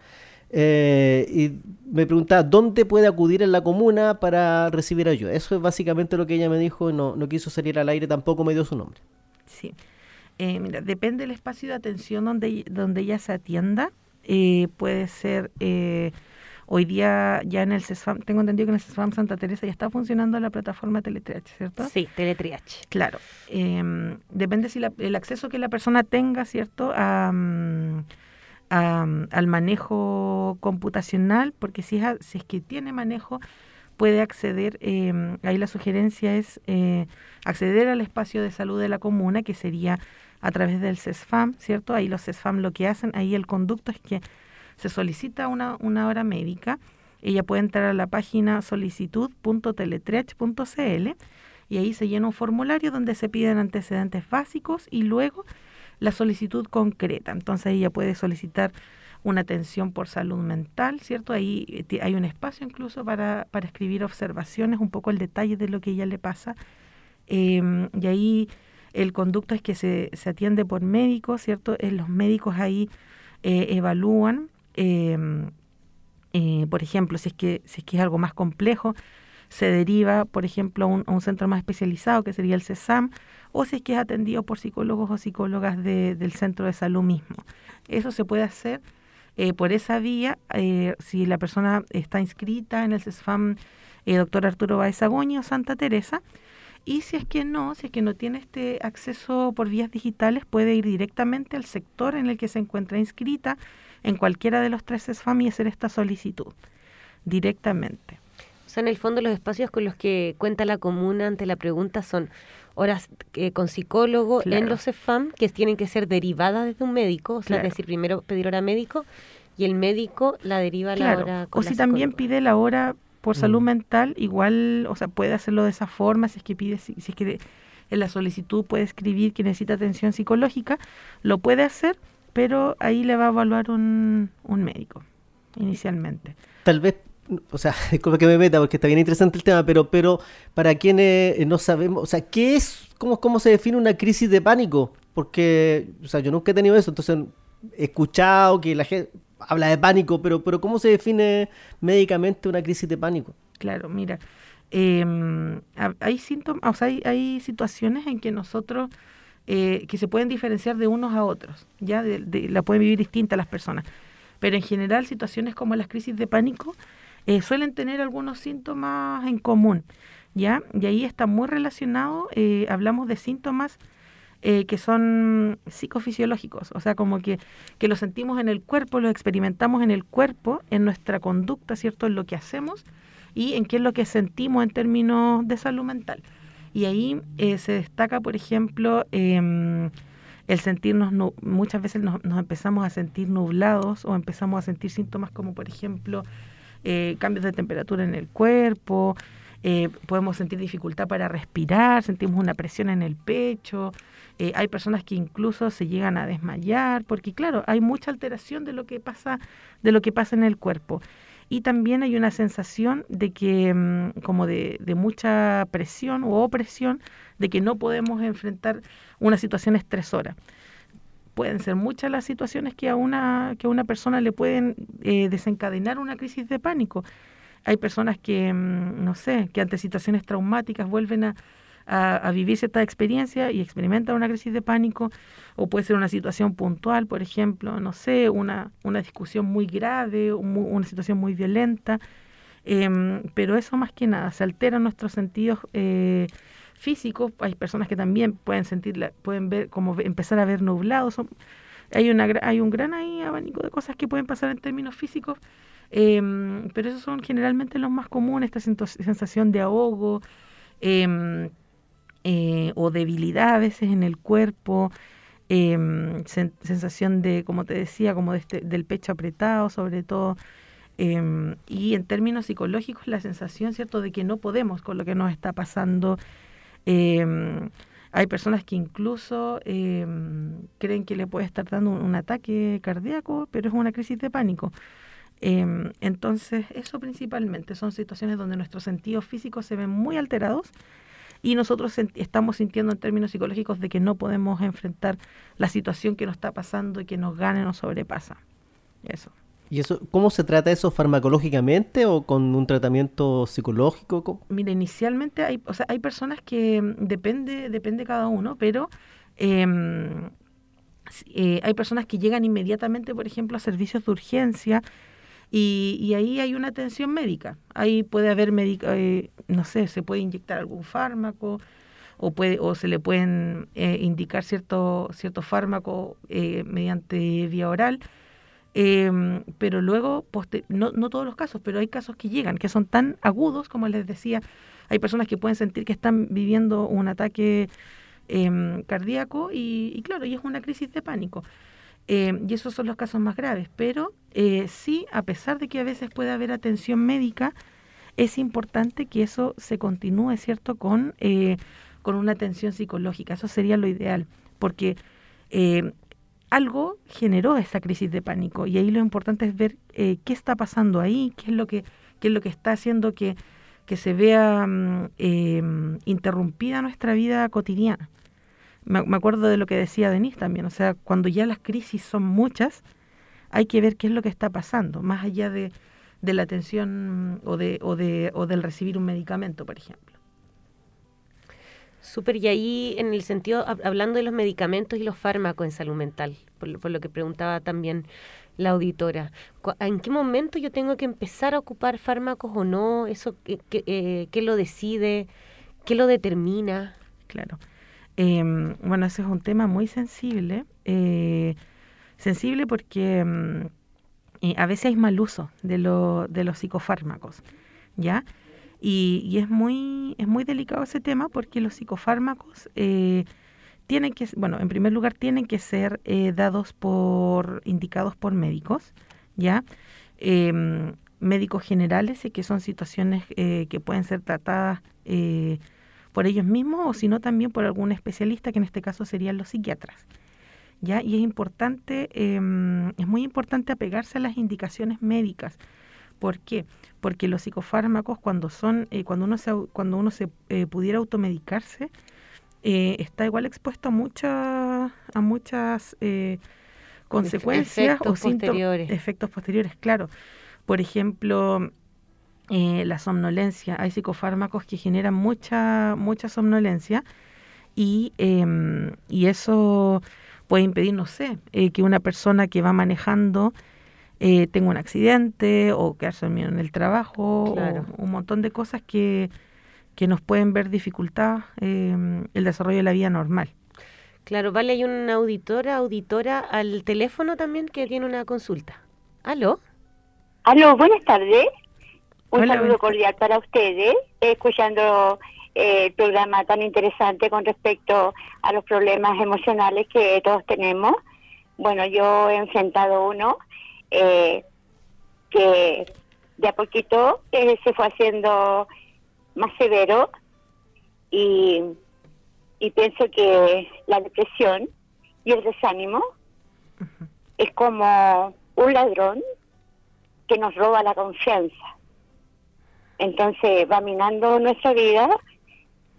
Eh, y me preguntaba dónde puede acudir en la comuna para recibir ayuda. Eso es básicamente lo que ella me dijo y no, no quiso salir al aire, tampoco me dio su nombre. Sí. Eh, mira, depende del espacio de atención donde, donde ella se atienda. puede ser Hoy día ya en el CESFAM, tengo entendido que en el CESFAM Santa Teresa ya está funcionando la plataforma Teletriage, ¿cierto? Sí, Teletriage. Claro. Em, depende si el acceso que la persona tenga, ¿cierto? Mm, al manejo computacional, porque si es, si es que tiene manejo, puede acceder, em, ahí la sugerencia es eh, acceder al espacio de salud de la comuna, que sería a través del CESFAM, ¿cierto? Ahí los CESFAM lo que hacen, ahí el conducto es que se solicita una, una hora médica, ella puede entrar a la página solicitud.teletrech.cl y ahí se llena un formulario donde se piden antecedentes básicos y luego la solicitud concreta. Entonces ella puede solicitar una atención por salud mental, ¿cierto? Ahí eh, hay un espacio incluso para, para escribir observaciones, un poco el detalle de lo que ella le pasa. Em, y ahí el conducto es que se, se atiende por médicos, ¿cierto? Eh, los médicos ahí eh, evalúan Em, eh, por ejemplo, si es, que, si es que es algo más complejo, se deriva, por ejemplo, a un, centro más especializado, que sería el CESAM, o si es que es atendido por psicólogos o psicólogas del centro de salud mismo. Eso se puede hacer eh, por esa vía, eh, si la persona está inscrita en el CESFAM doctor Arturo Baez o Santa Teresa, y si es que no, si es que no tiene este acceso por vías digitales, puede ir directamente al sector en el que se encuentra inscrita, en cualquiera de los tres SFAM y hacer esta solicitud directamente. O sea, en el fondo los espacios con los que cuenta la comuna ante la pregunta son horas eh, con psicólogo en los SFAM que tienen que ser derivadas desde un médico, o sea, es decir, primero pedir hora médico y el médico la deriva a la hora con O si también pide la hora por salud mm. mental, igual, o sea, puede hacerlo de esa forma, si es que pide, si, si es que en la solicitud puede escribir que necesita atención psicológica, lo puede hacer, pero ahí le va a evaluar un, un médico inicialmente. Tal vez o sea, disculpa que me meta porque está bien interesante el tema, pero, pero para quienes no sabemos, o sea, ¿qué es, cómo, cómo se define una crisis de pánico? Porque, o sea, yo nunca he tenido eso, entonces he escuchado que la gente habla de pánico, pero, pero ¿cómo se define médicamente una crisis de pánico? Claro, mira, em, hay síntomas, o sea, hay, hay situaciones en que nosotros eh, que se pueden diferenciar de unos a otros, ya la pueden vivir distintas las personas. Pero en general situaciones como las crisis de pánico eh, suelen tener algunos síntomas en común, ya y ahí está muy relacionado. Eh, hablamos de síntomas que son psicofisiológicos, o sea, como que, que lo sentimos en el cuerpo, lo experimentamos en el cuerpo, en nuestra conducta, ¿cierto? En lo que hacemos y en qué es lo que sentimos en términos de salud mental. Y ahí eh, se destaca, por ejemplo, em, el sentirnos, muchas veces nos, empezamos a sentir nublados o empezamos a sentir síntomas como, por ejemplo, eh, cambios de temperatura en el cuerpo, eh, podemos sentir dificultad para respirar, sentimos una presión en el pecho, hay personas que incluso se llegan a desmayar, porque claro, hay mucha alteración de lo que pasa, de lo que pasa en el cuerpo y también hay una sensación de que, mm, como de, mucha presión o opresión, de que no podemos enfrentar una situación estresora. Pueden ser muchas las situaciones que a una, que a una persona le pueden eh, desencadenar una crisis de pánico. Hay personas que, mm, no sé, que ante situaciones traumáticas vuelven a, a, vivir cierta experiencia y experimentan una crisis de pánico, o puede ser una situación puntual, por ejemplo, no sé, una, una discusión muy grave, una situación muy violenta, em, pero eso más que nada, se alteran nuestros sentidos eh, físicos, hay personas que también pueden sentir, pueden ver, como empezar a ver nublados, hay, una, hay un gran ahí abanico de cosas que pueden pasar en términos físicos, em, pero esos son generalmente los más comunes, esta sensación de ahogo, eh, eh, o debilidad a veces en el cuerpo, em, sensación de, como te decía, como de este, del pecho apretado sobre todo. Em, y en términos psicológicos, la sensación, ¿cierto?, de que no podemos con lo que nos está pasando. Em, hay personas que incluso creen que le puede estar dando un, ataque cardíaco, pero es una crisis de pánico. entonces, eso principalmente son situaciones donde nuestros sentidos físicos se ven muy alterados y nosotros estamos sintiendo en términos psicológicos de que no podemos enfrentar la situación que nos está pasando y que nos gane, nos sobrepasa. Eso. ¿Y eso, cómo se trata eso farmacológicamente o con un tratamiento psicológico? Mira, inicialmente hay, o sea, hay personas que mm, depende, depende cada uno, pero em, eh, hay personas que llegan inmediatamente, por ejemplo, a servicios de urgencia Y, ahí hay una atención médica. Ahí puede haber, eh, no sé, se puede inyectar algún fármaco o, puede, o se le pueden eh, indicar cierto, cierto fármaco eh, mediante vía oral. Em, pero luego, no, no todos los casos, pero hay casos que llegan, que son tan agudos, como les decía, hay personas que pueden sentir que están viviendo un ataque em, cardíaco y, y, claro, y es una crisis de pánico. Em, y esos son los casos más graves. Pero eh, sí, a pesar de que a veces puede haber atención médica, es importante que eso se continúe, ¿cierto?, con, eh, con una atención psicológica. Eso sería lo ideal, porque eh, algo generó esa crisis de pánico y ahí lo importante es ver qué está pasando ahí, qué es lo que, qué es lo que está haciendo que, que se vea mm, interrumpida nuestra vida cotidiana me, acuerdo de lo que decía Denise también, o sea, cuando ya las crisis son muchas, hay que ver qué es lo que está pasando, más allá de, de la atención o, de, o, de, o del recibir un medicamento, por ejemplo. Súper, y ahí en el sentido, hablando de los medicamentos y los fármacos en salud mental, por, lo que preguntaba también la auditora, ¿en qué momento yo tengo que empezar a ocupar fármacos o no? ¿Eso qué, qué, eh, qué lo decide? ¿Qué lo determina? Claro. Em, bueno, ese es un tema muy sensible, eh, sensible porque mm, eh, a veces hay mal uso de, lo, de los psicofármacos, ¿ya? Y, es, muy, es muy delicado ese tema porque los psicofármacos eh, tienen que, bueno, en primer lugar tienen que ser dados por, indicados por médicos, ¿ya? Em, médicos generales y que son situaciones que pueden ser tratadas por ellos mismos o sino también por algún especialista, que en este caso serían los psiquiatras. ¿Ya? Y es importante, em, es muy importante apegarse a las indicaciones médicas. ¿Por qué? Porque los psicofármacos cuando son, eh, cuando uno se, cuando uno se eh, pudiera automedicarse, eh, está igual expuesto a muchas, a muchas consecuencias o posteriores. efectos posteriores, claro. Por ejemplo, eh, la somnolencia. Hay psicofármacos que generan mucha, mucha somnolencia y, em, y eso puede impedir, no sé, eh, que una persona que va manejando eh, tenga un accidente o quedarse dormido en el trabajo, o un montón de cosas que, que nos pueden ver dificultad em, el desarrollo de la vida normal. Claro, vale, hay una auditora, auditora al teléfono también que tiene una consulta. ¿Aló? Aló, buenas tardes. Un saludo cordial para ustedes, escuchando eh, el programa tan interesante con respecto a los problemas emocionales que todos tenemos. Bueno, yo he enfrentado uno eh, que de a poquito eh, se fue haciendo más severo y, y pienso que la depresión y el desánimo es como un ladrón que nos roba la confianza entonces va minando nuestra vida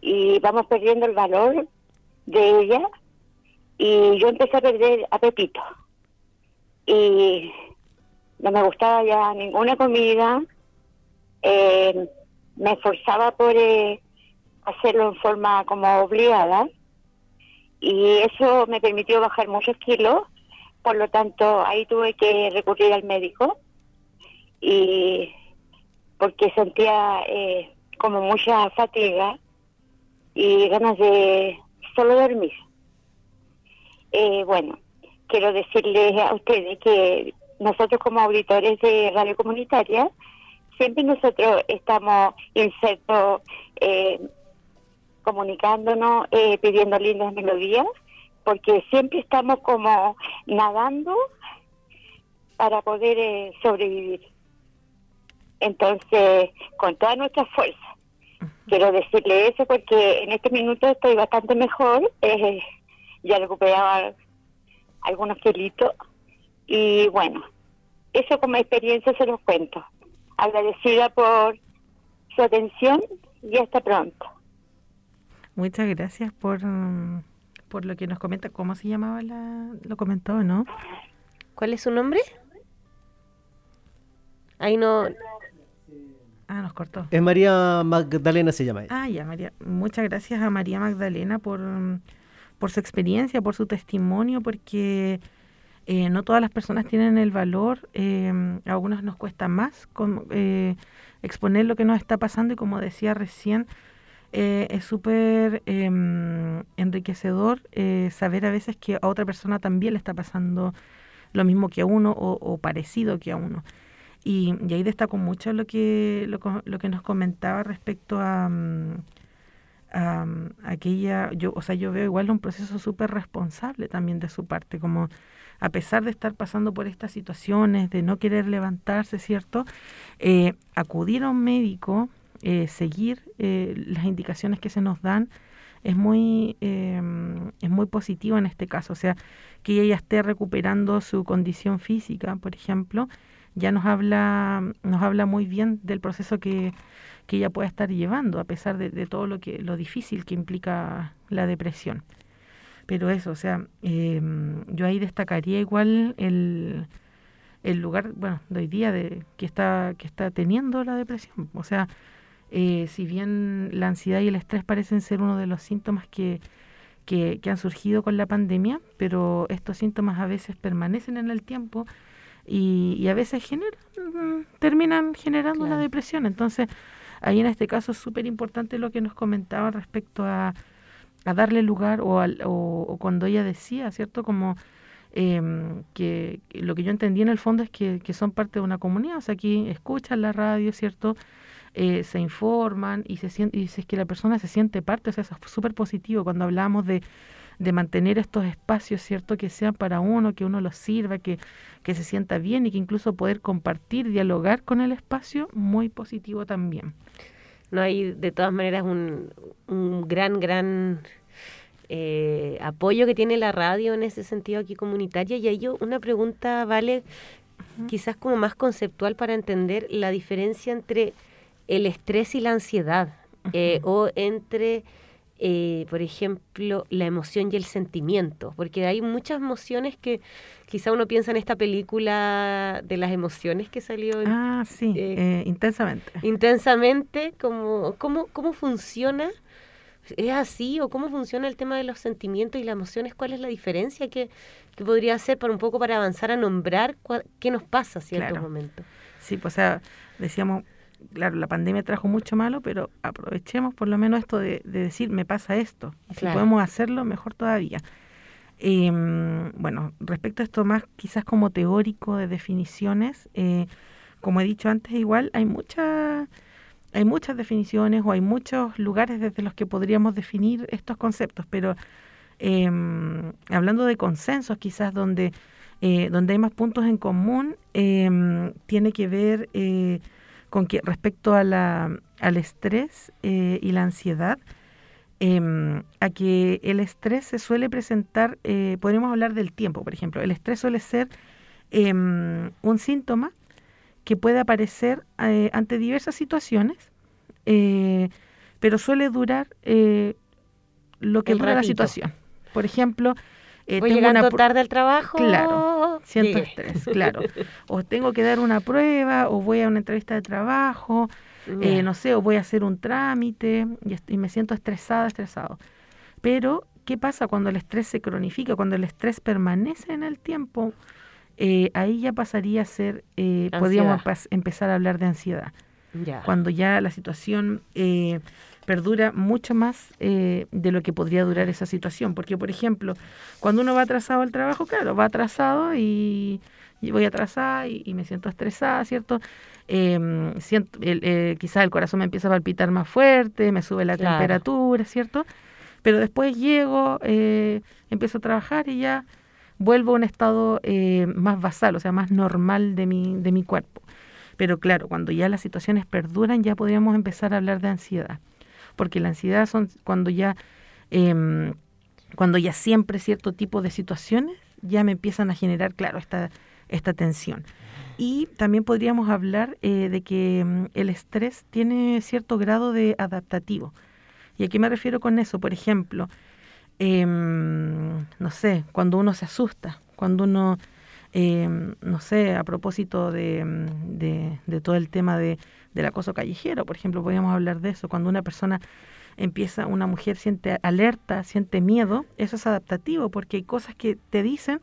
y vamos perdiendo el valor de ella. Y yo empecé a perder apetito. Y no me gustaba ya ninguna comida. Eh, me esforzaba por eh, hacerlo en forma como obligada. Y eso me permitió bajar muchos kilos. Por lo tanto, ahí tuve que recurrir al médico. Y porque sentía eh, como mucha fatiga y ganas de solo dormir. Eh, bueno, quiero decirles a ustedes que nosotros como auditores de radio comunitaria, siempre nosotros estamos insertos eh, comunicándonos, pidiendo lindas melodías, porque siempre estamos como nadando para poder sobrevivir. Entonces, con toda nuestra fuerza, quiero decirle eso porque en este minuto estoy bastante mejor, eh, ya recuperaba algunos kilitos y bueno, eso como experiencia se los cuento. Agradecida por su atención y hasta pronto. Muchas gracias por, por lo que nos comenta. ¿Cómo se llamaba la...? Lo comentó, ¿no? ¿Cuál es su nombre? Ahí no... Ah, nos cortó. Es María Magdalena se llama ella. Ah, ya, María. Muchas gracias a María Magdalena por, por su experiencia, por su testimonio, porque Eh, no todas las personas tienen el valor, eh, a algunos nos cuesta más con, eh, exponer lo que nos está pasando y como decía recién, es súper em, enriquecedor saber a veces que a otra persona también le está pasando lo mismo que a uno o, parecido que a uno. Y, ahí destaco mucho lo que, lo, que nos comentaba respecto a, mm, mm, aquella, yo, o sea, yo veo igual un proceso súper responsable también de su parte, como a pesar de estar pasando por estas situaciones, de no querer levantarse, ¿cierto? Eh, acudir a un médico, eh, seguir eh, las indicaciones que se nos dan, es muy, em, es muy positivo en este caso. O sea, que ella esté recuperando su condición física, por ejemplo, ya nos habla, nos habla muy bien del proceso que, que ella puede estar llevando, a pesar de, de todo lo que, lo difícil que implica la depresión. Pero eso, o sea, em, yo ahí destacaría igual el, el lugar, bueno, de hoy día de que está que está teniendo la depresión. O sea, eh, si bien la ansiedad y el estrés parecen ser uno de los síntomas que, que, han surgido con la pandemia, pero estos síntomas a veces permanecen en el tiempo y, y a veces generan, mm, terminan generando la depresión. Entonces, ahí en este caso es súper importante lo que nos comentaba respecto a a darle lugar o, al, o, cuando ella decía, ¿cierto? Como em, que, lo que yo entendí en el fondo es que, que, son parte de una comunidad, o sea, aquí escuchan la radio, ¿cierto? Eh, se informan y se siente, y es que la persona se siente parte, o sea, eso es súper positivo cuando hablamos de, de mantener estos espacios, ¿cierto? Que sean para uno, que uno los sirva, que, que se sienta bien y que incluso poder compartir, dialogar con el espacio, muy positivo también no hay de todas maneras un, un gran, gran eh, apoyo que tiene la radio en ese sentido aquí comunitaria. Y hay una pregunta, Vale, quizás como más conceptual para entender la diferencia entre el estrés y la ansiedad, eh, o entre eh, por ejemplo, la emoción y el sentimiento, porque hay muchas emociones que quizá uno piensa en esta película de las emociones que salió. ah, sí, eh, eh, intensamente. Intensamente, como, ¿cómo, ¿cómo funciona? ¿Es así o cómo funciona el tema de los sentimientos y las emociones? ¿Cuál es la diferencia que, que podría hacer para un poco para avanzar a nombrar qué nos pasa a ciertos momentos? Sí, pues o sea, decíamos, claro, la pandemia trajo mucho malo, pero aprovechemos por lo menos esto de, decir, me pasa esto. Y si podemos hacerlo, mejor todavía. Em, bueno, respecto a esto más quizás como teórico de definiciones, eh, como he dicho antes, igual hay muchas hay muchas definiciones o hay muchos lugares desde los que podríamos definir estos conceptos, pero em, hablando de consensos quizás donde, eh, donde hay más puntos en común, em, tiene que ver eh, con que respecto a la, al estrés eh, y la ansiedad, em, a que el estrés se suele presentar, eh, podríamos hablar del tiempo, por ejemplo, el estrés suele ser em, un síntoma que puede aparecer eh, ante diversas situaciones, pero suele durar lo que dura la situación. Por ejemplo, eh, Voy tengo llegando tarde al trabajo. Claro, siento estrés, claro. O tengo que dar una prueba, o voy a una entrevista de trabajo, eh, no sé, o voy a hacer un trámite y, me siento estresada, estresado. Pero, ¿qué pasa cuando el estrés se cronifica, cuando el estrés permanece en el tiempo? Eh, ahí ya pasaría a ser, eh, podríamos empezar a hablar de ansiedad. Cuando ya la situación eh, perdura mucho más eh, de lo que podría durar esa situación. Porque, por ejemplo, cuando uno va atrasado al trabajo, claro, va atrasado y, voy atrasada y, y, me siento estresada, ¿cierto? Eh, siento, eh, quizás el corazón me empieza a palpitar más fuerte, me sube la temperatura, ¿cierto? Pero después llego, eh, empiezo a trabajar y ya vuelvo a un estado eh, más basal, o sea, más normal de mi, de mi cuerpo. Pero claro, cuando ya las situaciones perduran, ya podríamos empezar a hablar de ansiedad porque la ansiedad son cuando ya, em, cuando ya siempre cierto tipo de situaciones ya me empiezan a generar, claro, esta, esta tensión. Y también podríamos hablar eh, de que em, el estrés tiene cierto grado de adaptativo. ¿Y a qué me refiero con eso? Por ejemplo, em, no sé, cuando uno se asusta, cuando uno, no sé, a propósito de, de todo el tema de, del acoso callejero, por ejemplo, podríamos hablar de eso, cuando una persona empieza, una mujer siente alerta, siente miedo, eso es adaptativo, porque hay cosas que te dicen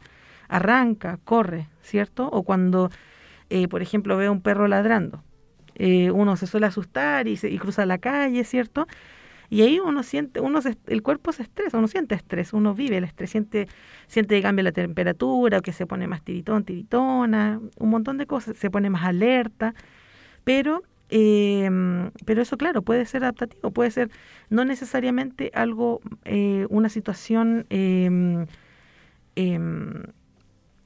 arranca, corre, ¿cierto? O cuando, eh, por ejemplo, ve a un perro ladrando. Eh, uno se suele asustar y, se, y cruza la calle, ¿cierto? Y ahí uno siente, uno el cuerpo se estresa, uno siente estrés, uno vive el estrés, siente, siente que cambia la temperatura, o que se pone más tiritón, tiritona, un montón de cosas, se pone más alerta, pero eh, pero eso, claro, puede ser adaptativo, puede ser no necesariamente algo, eh, una situación, eh,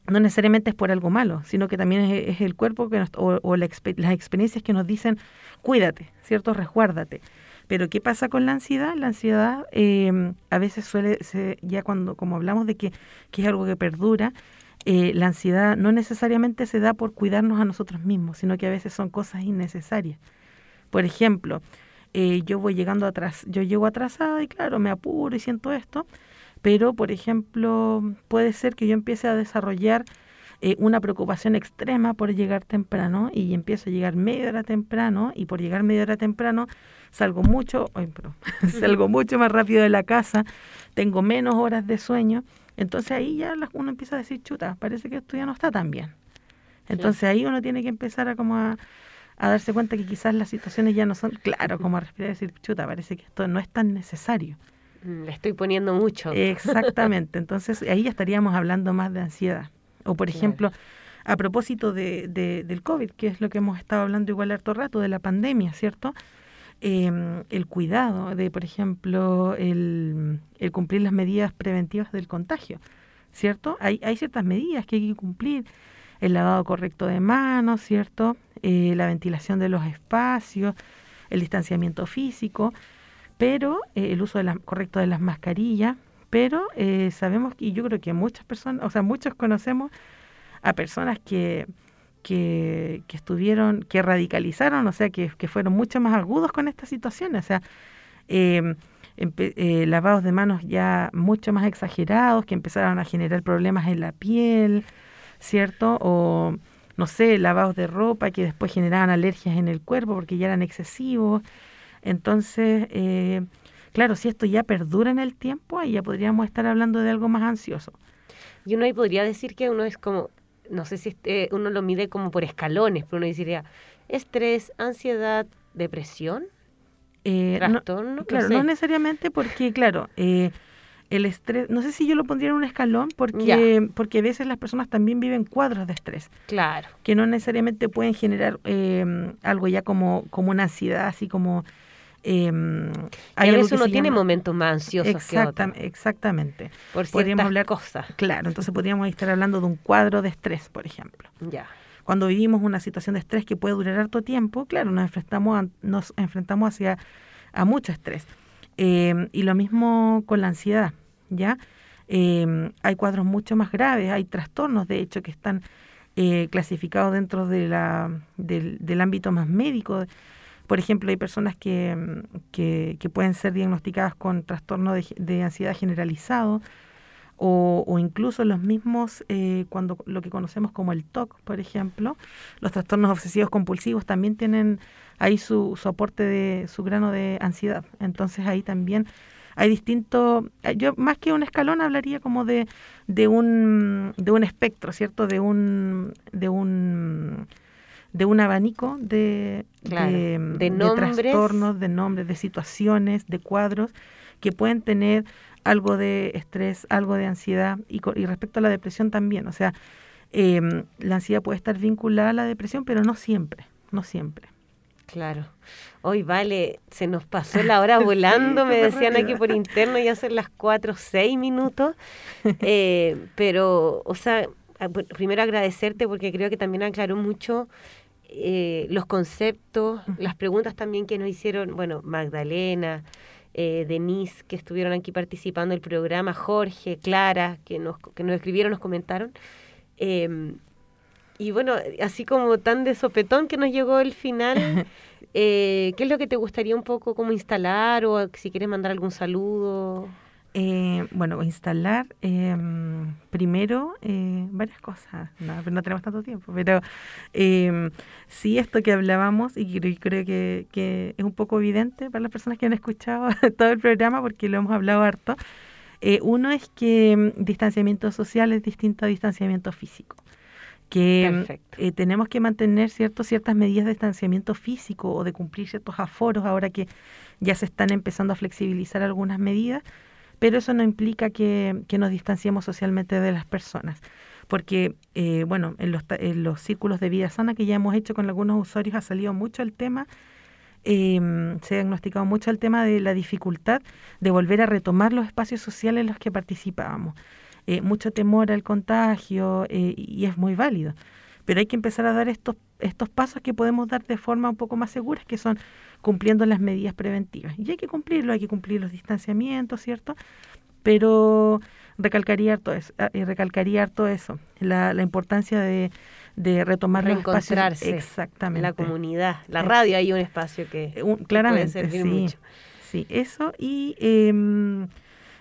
no necesariamente es por algo malo, sino que también es, el cuerpo que o, las experiencias que nos dicen, cuídate, ¿cierto? Resguárdate. Pero ¿qué pasa con la ansiedad? La ansiedad a veces suele, ser, ya cuando, como hablamos de que, que es algo que perdura, eh, la ansiedad no necesariamente se da por cuidarnos a nosotros mismos, sino que a veces son cosas innecesarias. Por ejemplo, eh, yo voy llegando atrás, yo llego atrasada y claro, me apuro y siento esto, pero por ejemplo, puede ser que yo empiece a desarrollar eh, una preocupación extrema por llegar temprano y empiezo a llegar media hora temprano y por llegar media hora temprano salgo mucho, salgo mucho más rápido de la casa, tengo menos horas de sueño entonces ahí ya uno empieza a decir, chuta, parece que esto ya no está tan bien. Entonces ahí uno tiene que empezar a como a, darse cuenta que quizás las situaciones ya no son, claro, como a respirar y decir, chuta, parece que esto no es tan necesario. Mm, le estoy poniendo mucho. Exactamente, entonces ahí ya estaríamos hablando más de ansiedad. O por ejemplo, a propósito de, de, del COVID, que es lo que hemos estado hablando igual harto rato, de la pandemia, ¿cierto? Em, el cuidado de, por ejemplo, el, cumplir las medidas preventivas del contagio, ¿cierto? Hay, hay ciertas medidas que hay que cumplir, el lavado correcto de manos, ¿cierto? Eh, la ventilación de los espacios, el distanciamiento físico, pero eh, el uso de la, correcto de las mascarillas, pero eh, sabemos y yo creo que muchas personas, o sea, muchos conocemos a personas que que, estuvieron, que radicalizaron, o sea, que, fueron mucho más agudos con esta situación, o sea, em, eh, lavados de manos ya mucho más exagerados, que empezaron a generar problemas en la piel, ¿cierto? O, no sé, lavados de ropa que después generaban alergias en el cuerpo porque ya eran excesivos. Entonces, eh, claro, si esto ya perdura en el tiempo, ahí ya podríamos estar hablando de algo más ansioso. Y uno ahí podría decir que uno es como no sé si este, uno lo mide como por escalones, pero uno diría estrés, ansiedad, depresión, eh, trastorno. claro, no, necesariamente porque, claro, eh, el estrés, no sé si yo lo pondría en un escalón porque, porque a veces las personas también viven cuadros de estrés. Claro. Que no necesariamente pueden generar eh, algo ya como, como una ansiedad, así como eh, a veces uno tiene momentos más ansiosos Exactamente. Por podríamos hablar cosas. Claro, entonces podríamos estar hablando de un cuadro de estrés, por ejemplo. Ya. Cuando vivimos una situación de estrés que puede durar harto tiempo, claro, nos enfrentamos, a, nos enfrentamos hacia a mucho estrés. Em, y lo mismo con la ansiedad, ¿ya? Em, hay cuadros mucho más graves, hay trastornos, de hecho, que están eh, clasificados dentro de la, del, del ámbito más médico por ejemplo, hay personas que, mm, que, pueden ser diagnosticadas con trastorno de, ansiedad generalizado o, o, incluso los mismos, eh, cuando lo que conocemos como el TOC, por ejemplo, los trastornos obsesivos compulsivos también tienen ahí su, su aporte de su grano de ansiedad. Entonces ahí también hay distinto, eh, yo más que un escalón hablaría como de, de un de un espectro, ¿cierto? De un de un de un abanico de, de, trastornos, de nombres, de situaciones, de cuadros que pueden tener algo de estrés, algo de ansiedad y, y respecto a la depresión también. O sea, em, la ansiedad puede estar vinculada a la depresión, pero no siempre, no siempre. Claro. Hoy vale, se nos pasó la hora volando, me decían aquí por interno, ya son las cuatro, seis minutos. Eh, pero, o sea, primero agradecerte porque creo que también aclaró mucho eh, los conceptos, las preguntas también que nos hicieron, bueno, Magdalena, eh, Denise, que estuvieron aquí participando del programa, Jorge, Clara, que nos, que nos escribieron, nos comentaron. Em, y bueno, así como tan de sopetón que nos llegó el final, eh, ¿qué es lo que te gustaría un poco como instalar o si quieres mandar algún saludo? Eh, bueno, instalar eh, primero eh, varias cosas, no, no tenemos tanto tiempo, pero eh, sí esto que hablábamos y creo, creo que, que, es un poco evidente para las personas que han escuchado todo el programa porque lo hemos hablado harto, Eh, uno es que mm, distanciamiento social es distinto a distanciamiento físico. Que eh, tenemos que mantener cierto, ciertas medidas de distanciamiento físico o de cumplir ciertos aforos ahora que ya se están empezando a flexibilizar algunas medidas, pero eso no implica que, nos distanciemos socialmente de las personas. Porque, eh, bueno, en los, en los círculos de vida sana que ya hemos hecho con algunos usuarios ha salido mucho el tema eh, se ha diagnosticado mucho el tema de la dificultad de volver a retomar los espacios sociales en los que participábamos. Eh, mucho temor al contagio eh, y es muy válido. Pero hay que empezar a dar estos, estos pasos que podemos dar de forma un poco más segura, que son cumpliendo las medidas preventivas. Y hay que cumplirlo, hay que cumplir los distanciamientos, ¿cierto? Pero recalcaría todo eso, eh, recalcaría todo eso la, la importancia de, de retomar los espacios. Reencontrarse Exactamente. La comunidad, la radio, hay un espacio que, Eh, un- claramente, puede servir sí. mucho. Sí, eso y, em,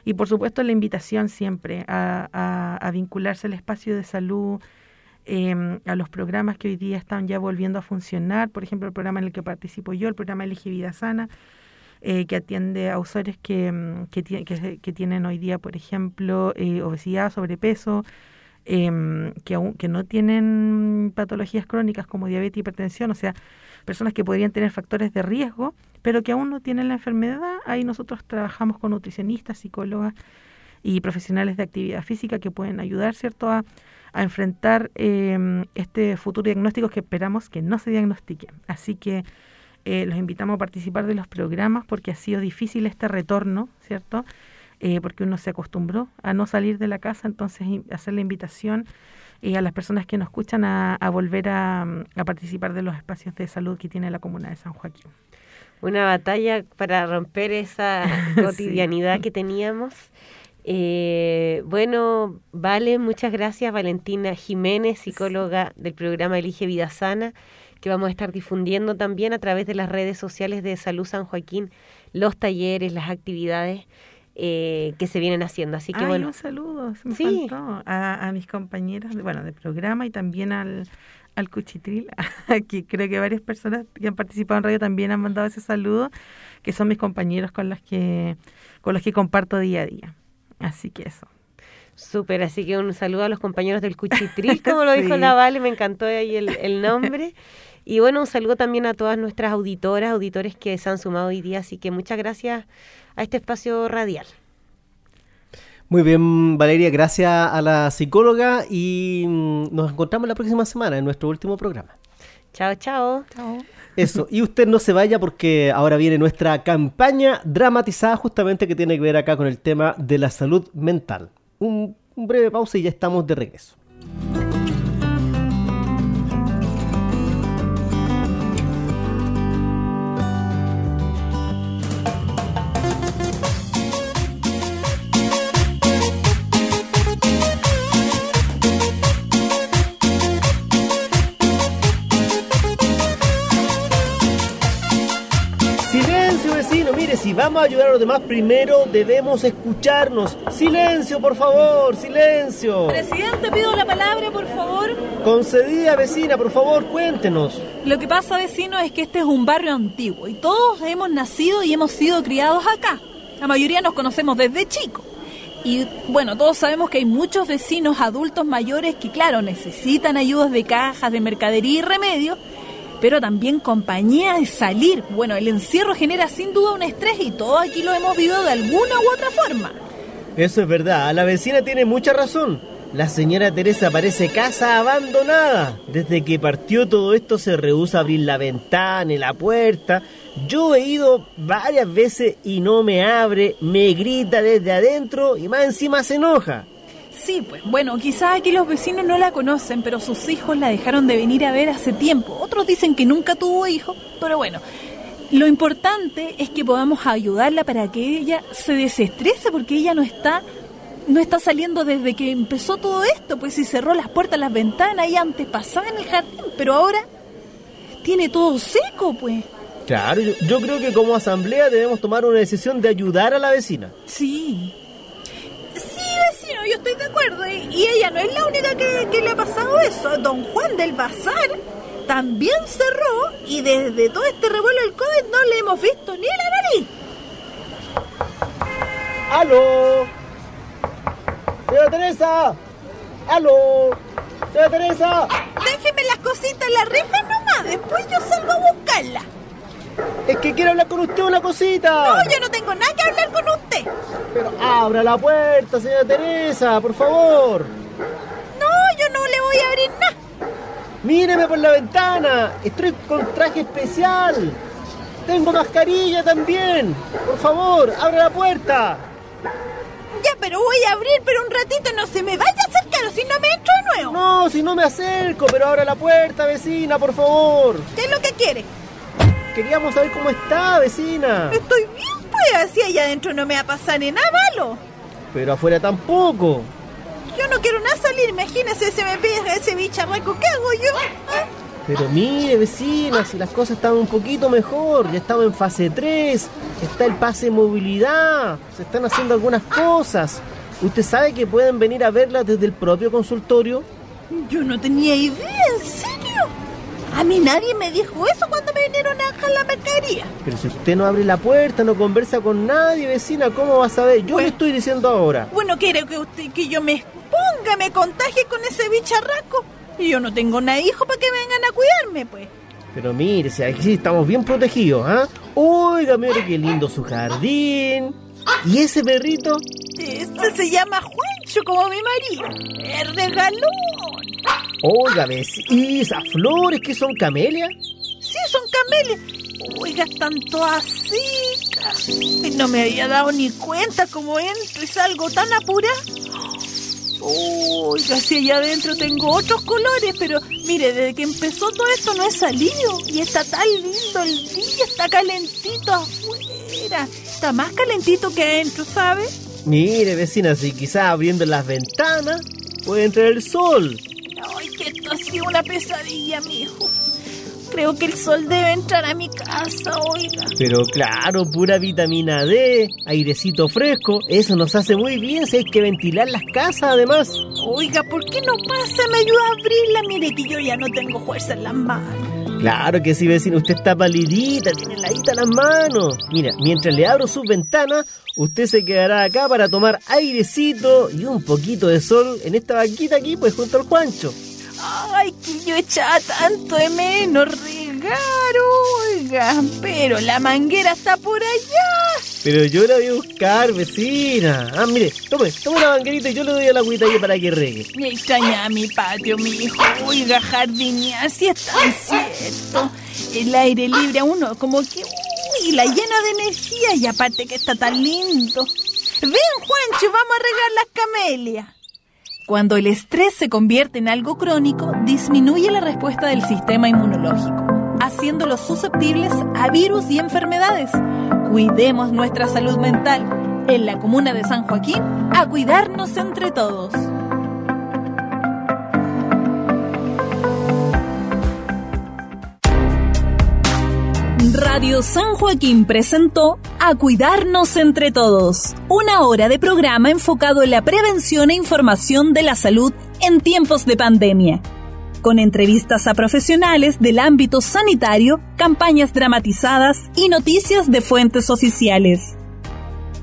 y por supuesto la invitación siempre a, a- a vincularse al espacio de salud, em, a los programas que hoy día están ya volviendo a funcionar, por ejemplo el programa en el que participo yo, el programa Elige Vida Sana, eh, que atiende a usuarios que, em, que, que, tienen hoy día, por ejemplo, eh, obesidad, sobrepeso, em, que, aún, que no tienen patologías crónicas como diabetes hipertensión, o sea, personas que podrían tener factores de riesgo, pero que aún no tienen la enfermedad. Ahí nosotros trabajamos con nutricionistas, psicólogas y profesionales de actividad física que pueden ayudar, ¿cierto?, a, a enfrentar em, este futuro diagnóstico que esperamos que no se diagnostique. Así que eh, los invitamos a participar de los programas porque ha sido difícil este retorno, ¿cierto? Eh, porque uno se acostumbró a no salir de la casa, entonces hacer la invitación eh, a las personas que nos escuchan a, a volver a, mm, a participar de los espacios de salud que tiene la comuna de San Joaquín. Una batalla para romper esa cotidianidad que teníamos. Eh, bueno, vale, muchas gracias Valentina Jiménez, psicóloga del programa Elige Vida Sana, que vamos a estar difundiendo también a través de las redes sociales de Salud San Joaquín, los talleres, las actividades eh, que se vienen haciendo. Así que Ay, bueno, un saludo, me Sí. faltó, a, a mis compañeros, de, bueno, del programa y también al, al Cuchitril, que creo que varias personas que han participado en radio también han mandado ese saludo, que son mis compañeros con los que, con los que comparto día a día. Así que eso. Súper, así que un saludo a los compañeros del Cuchitril, como lo dijo Sí. la Vale, me encantó ahí el, el nombre. Y bueno, un saludo también a todas nuestras auditoras, auditores que se han sumado hoy día, así que muchas gracias a este espacio radial. Muy bien, Valeria, gracias a la psicóloga y mm, nos encontramos la próxima semana en nuestro último programa. Chao, chao. Eso, y usted no se vaya porque ahora viene nuestra campaña dramatizada justamente que tiene que ver acá con el tema de la salud mental. Un, un breve pausa y ya estamos de regreso. Si vamos a ayudar a los demás, primero debemos escucharnos. Silencio, por favor, silencio. Presidente, pido la palabra, por favor. Concedida, vecina, por favor, cuéntenos. Lo que pasa, vecino, es que este es un barrio antiguo y todos hemos nacido y hemos sido criados acá. La mayoría nos conocemos desde chicos. Y bueno, todos sabemos que hay muchos vecinos adultos mayores que, claro, necesitan ayudas de cajas, de mercadería y remedios, pero también compañía de salir. Bueno, el encierro genera sin duda un estrés y todos aquí lo hemos vivido de alguna u otra forma. Eso es verdad, la vecina tiene mucha razón. La señora Teresa parece casa abandonada. Desde que partió todo esto se rehúsa a abrir la ventana y la puerta. Yo he ido varias veces y no me abre, me grita desde adentro y más encima se enoja. Sí, pues bueno, quizás aquí los vecinos no la conocen, pero sus hijos la dejaron de venir a ver hace tiempo. Otros dicen que nunca tuvo hijos, pero bueno, lo importante es que podamos ayudarla para que ella se desestrese porque ella no está no está saliendo desde que empezó todo esto, pues si cerró las puertas, las ventanas y antes pasaba en el jardín, pero ahora tiene todo seco, pues. Claro, yo, yo creo que como asamblea debemos tomar una decisión de ayudar a la vecina. Sí. Estoy de acuerdo. Y, y ella no es la única que, que le ha pasado eso. Don Juan del Bazar también cerró y desde todo este revuelo del COVID no le hemos visto ni la nariz. ¡Aló! Señora Teresa. ¡Aló! ¡Señora Teresa! Déjeme las cositas en la reja nomás, después yo salgo a buscarla. Es que quiero hablar con usted una cosita. No, yo no tengo nada que hablar con usted. Pero abra la puerta, señora Teresa, por favor. No, yo no le voy a abrir nada. Míreme por la ventana. Estoy con traje especial. Tengo mascarilla también. Por favor, abra la puerta. Ya, pero voy a abrir, pero un ratito no se me vaya a acercar o si no me entro de nuevo. No, si no me acerco, pero abra la puerta, vecina, por favor. ¿Qué es lo que quiere? Queríamos saber cómo está, vecina. Estoy bien, pues así allá adentro no me va a pasar ni nada malo. Pero afuera tampoco. Yo no quiero nada salir, imagínese, se me pega ese bicharraco, ¿qué hago yo? ¿Ah? Pero mire, vecina, si las cosas están un poquito mejor, ya estamos en fase 3, está el pase de movilidad, se están haciendo algunas cosas. ¿Usted sabe que pueden venir a verla desde el propio consultorio? Yo no tenía idea, ¿en serio? A mí nadie me dijo eso cuando me vinieron a dejar la mercadería. Pero si usted no abre la puerta, no conversa con nadie, vecina, ¿cómo va a saber? Yo Bueno. le estoy diciendo ahora. Bueno, quiere que usted que yo me exponga, me contagie con ese bicharraco. Y yo no tengo nada hijo para que vengan a cuidarme, pues. Pero mire, si aquí estamos bien protegidos, ¿ah? Oiga, mire qué lindo su jardín. ¿Y ese perrito? Este se llama Juancho, como mi marido. Es regalón. Oiga, vecina, ¿y esas flores que son camelias? Sí, son camelias. Oiga, están todas secas. No me había dado ni cuenta cómo entro y salgo tan apurada. Oiga, si allá adentro tengo otros colores, pero mire, desde que empezó todo esto no he salido. Y está tan lindo el día, está calentito afuera. Está más calentito que adentro, ¿sabe? Mire, vecina, si quizás abriendo las ventanas puede entrar el sol. Ay, que esto ha sido una pesadilla, mi hijo. Creo que el sol debe entrar a mi casa, oiga. Pero claro, pura vitamina D, airecito fresco, eso nos hace muy bien si hay que ventilar las casas además. Oiga, ¿por qué no pasa? Me ayuda a abrirla. Mire que yo ya no tengo fuerza en las manos. Claro que sí, vecina, usted está palidita, tiene heladita las manos. Mira, mientras le abro sus ventanas, usted se quedará acá para tomar airecito y un poquito de sol en esta banquita aquí, pues junto al Juancho. Ay, que yo echaba tanto de menos oiga. Pero la manguera está por allá. Pero yo la voy a buscar, vecina. Ah, mire, tome, tome la banquerita y yo le doy a la agüita ahí para que regue. Me extraña mi patio, mi hijo. Oiga, jardinear, si es tan cierto. El aire libre a uno como que... Uy, la llena de energía y aparte que está tan lindo. Ven, Juancho, vamos a regar las camelias. Cuando el estrés se convierte en algo crónico, disminuye la respuesta del sistema inmunológico, haciéndolos susceptibles a virus y enfermedades. Cuidemos nuestra salud mental. En la comuna de San Joaquín, a cuidarnos entre todos. Radio San Joaquín presentó A Cuidarnos entre Todos, una hora de programa enfocado en la prevención e información de la salud en tiempos de pandemia, con entrevistas a profesionales del ámbito sanitario, campañas dramatizadas y noticias de fuentes oficiales.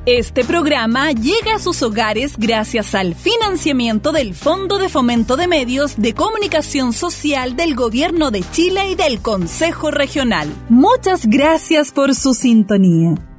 Este programa llega a sus hogares gracias al financiamiento del Fondo de Fomento de Medios de Comunicación Social del Gobierno de Chile y del Consejo Regional. Muchas gracias por su sintonía.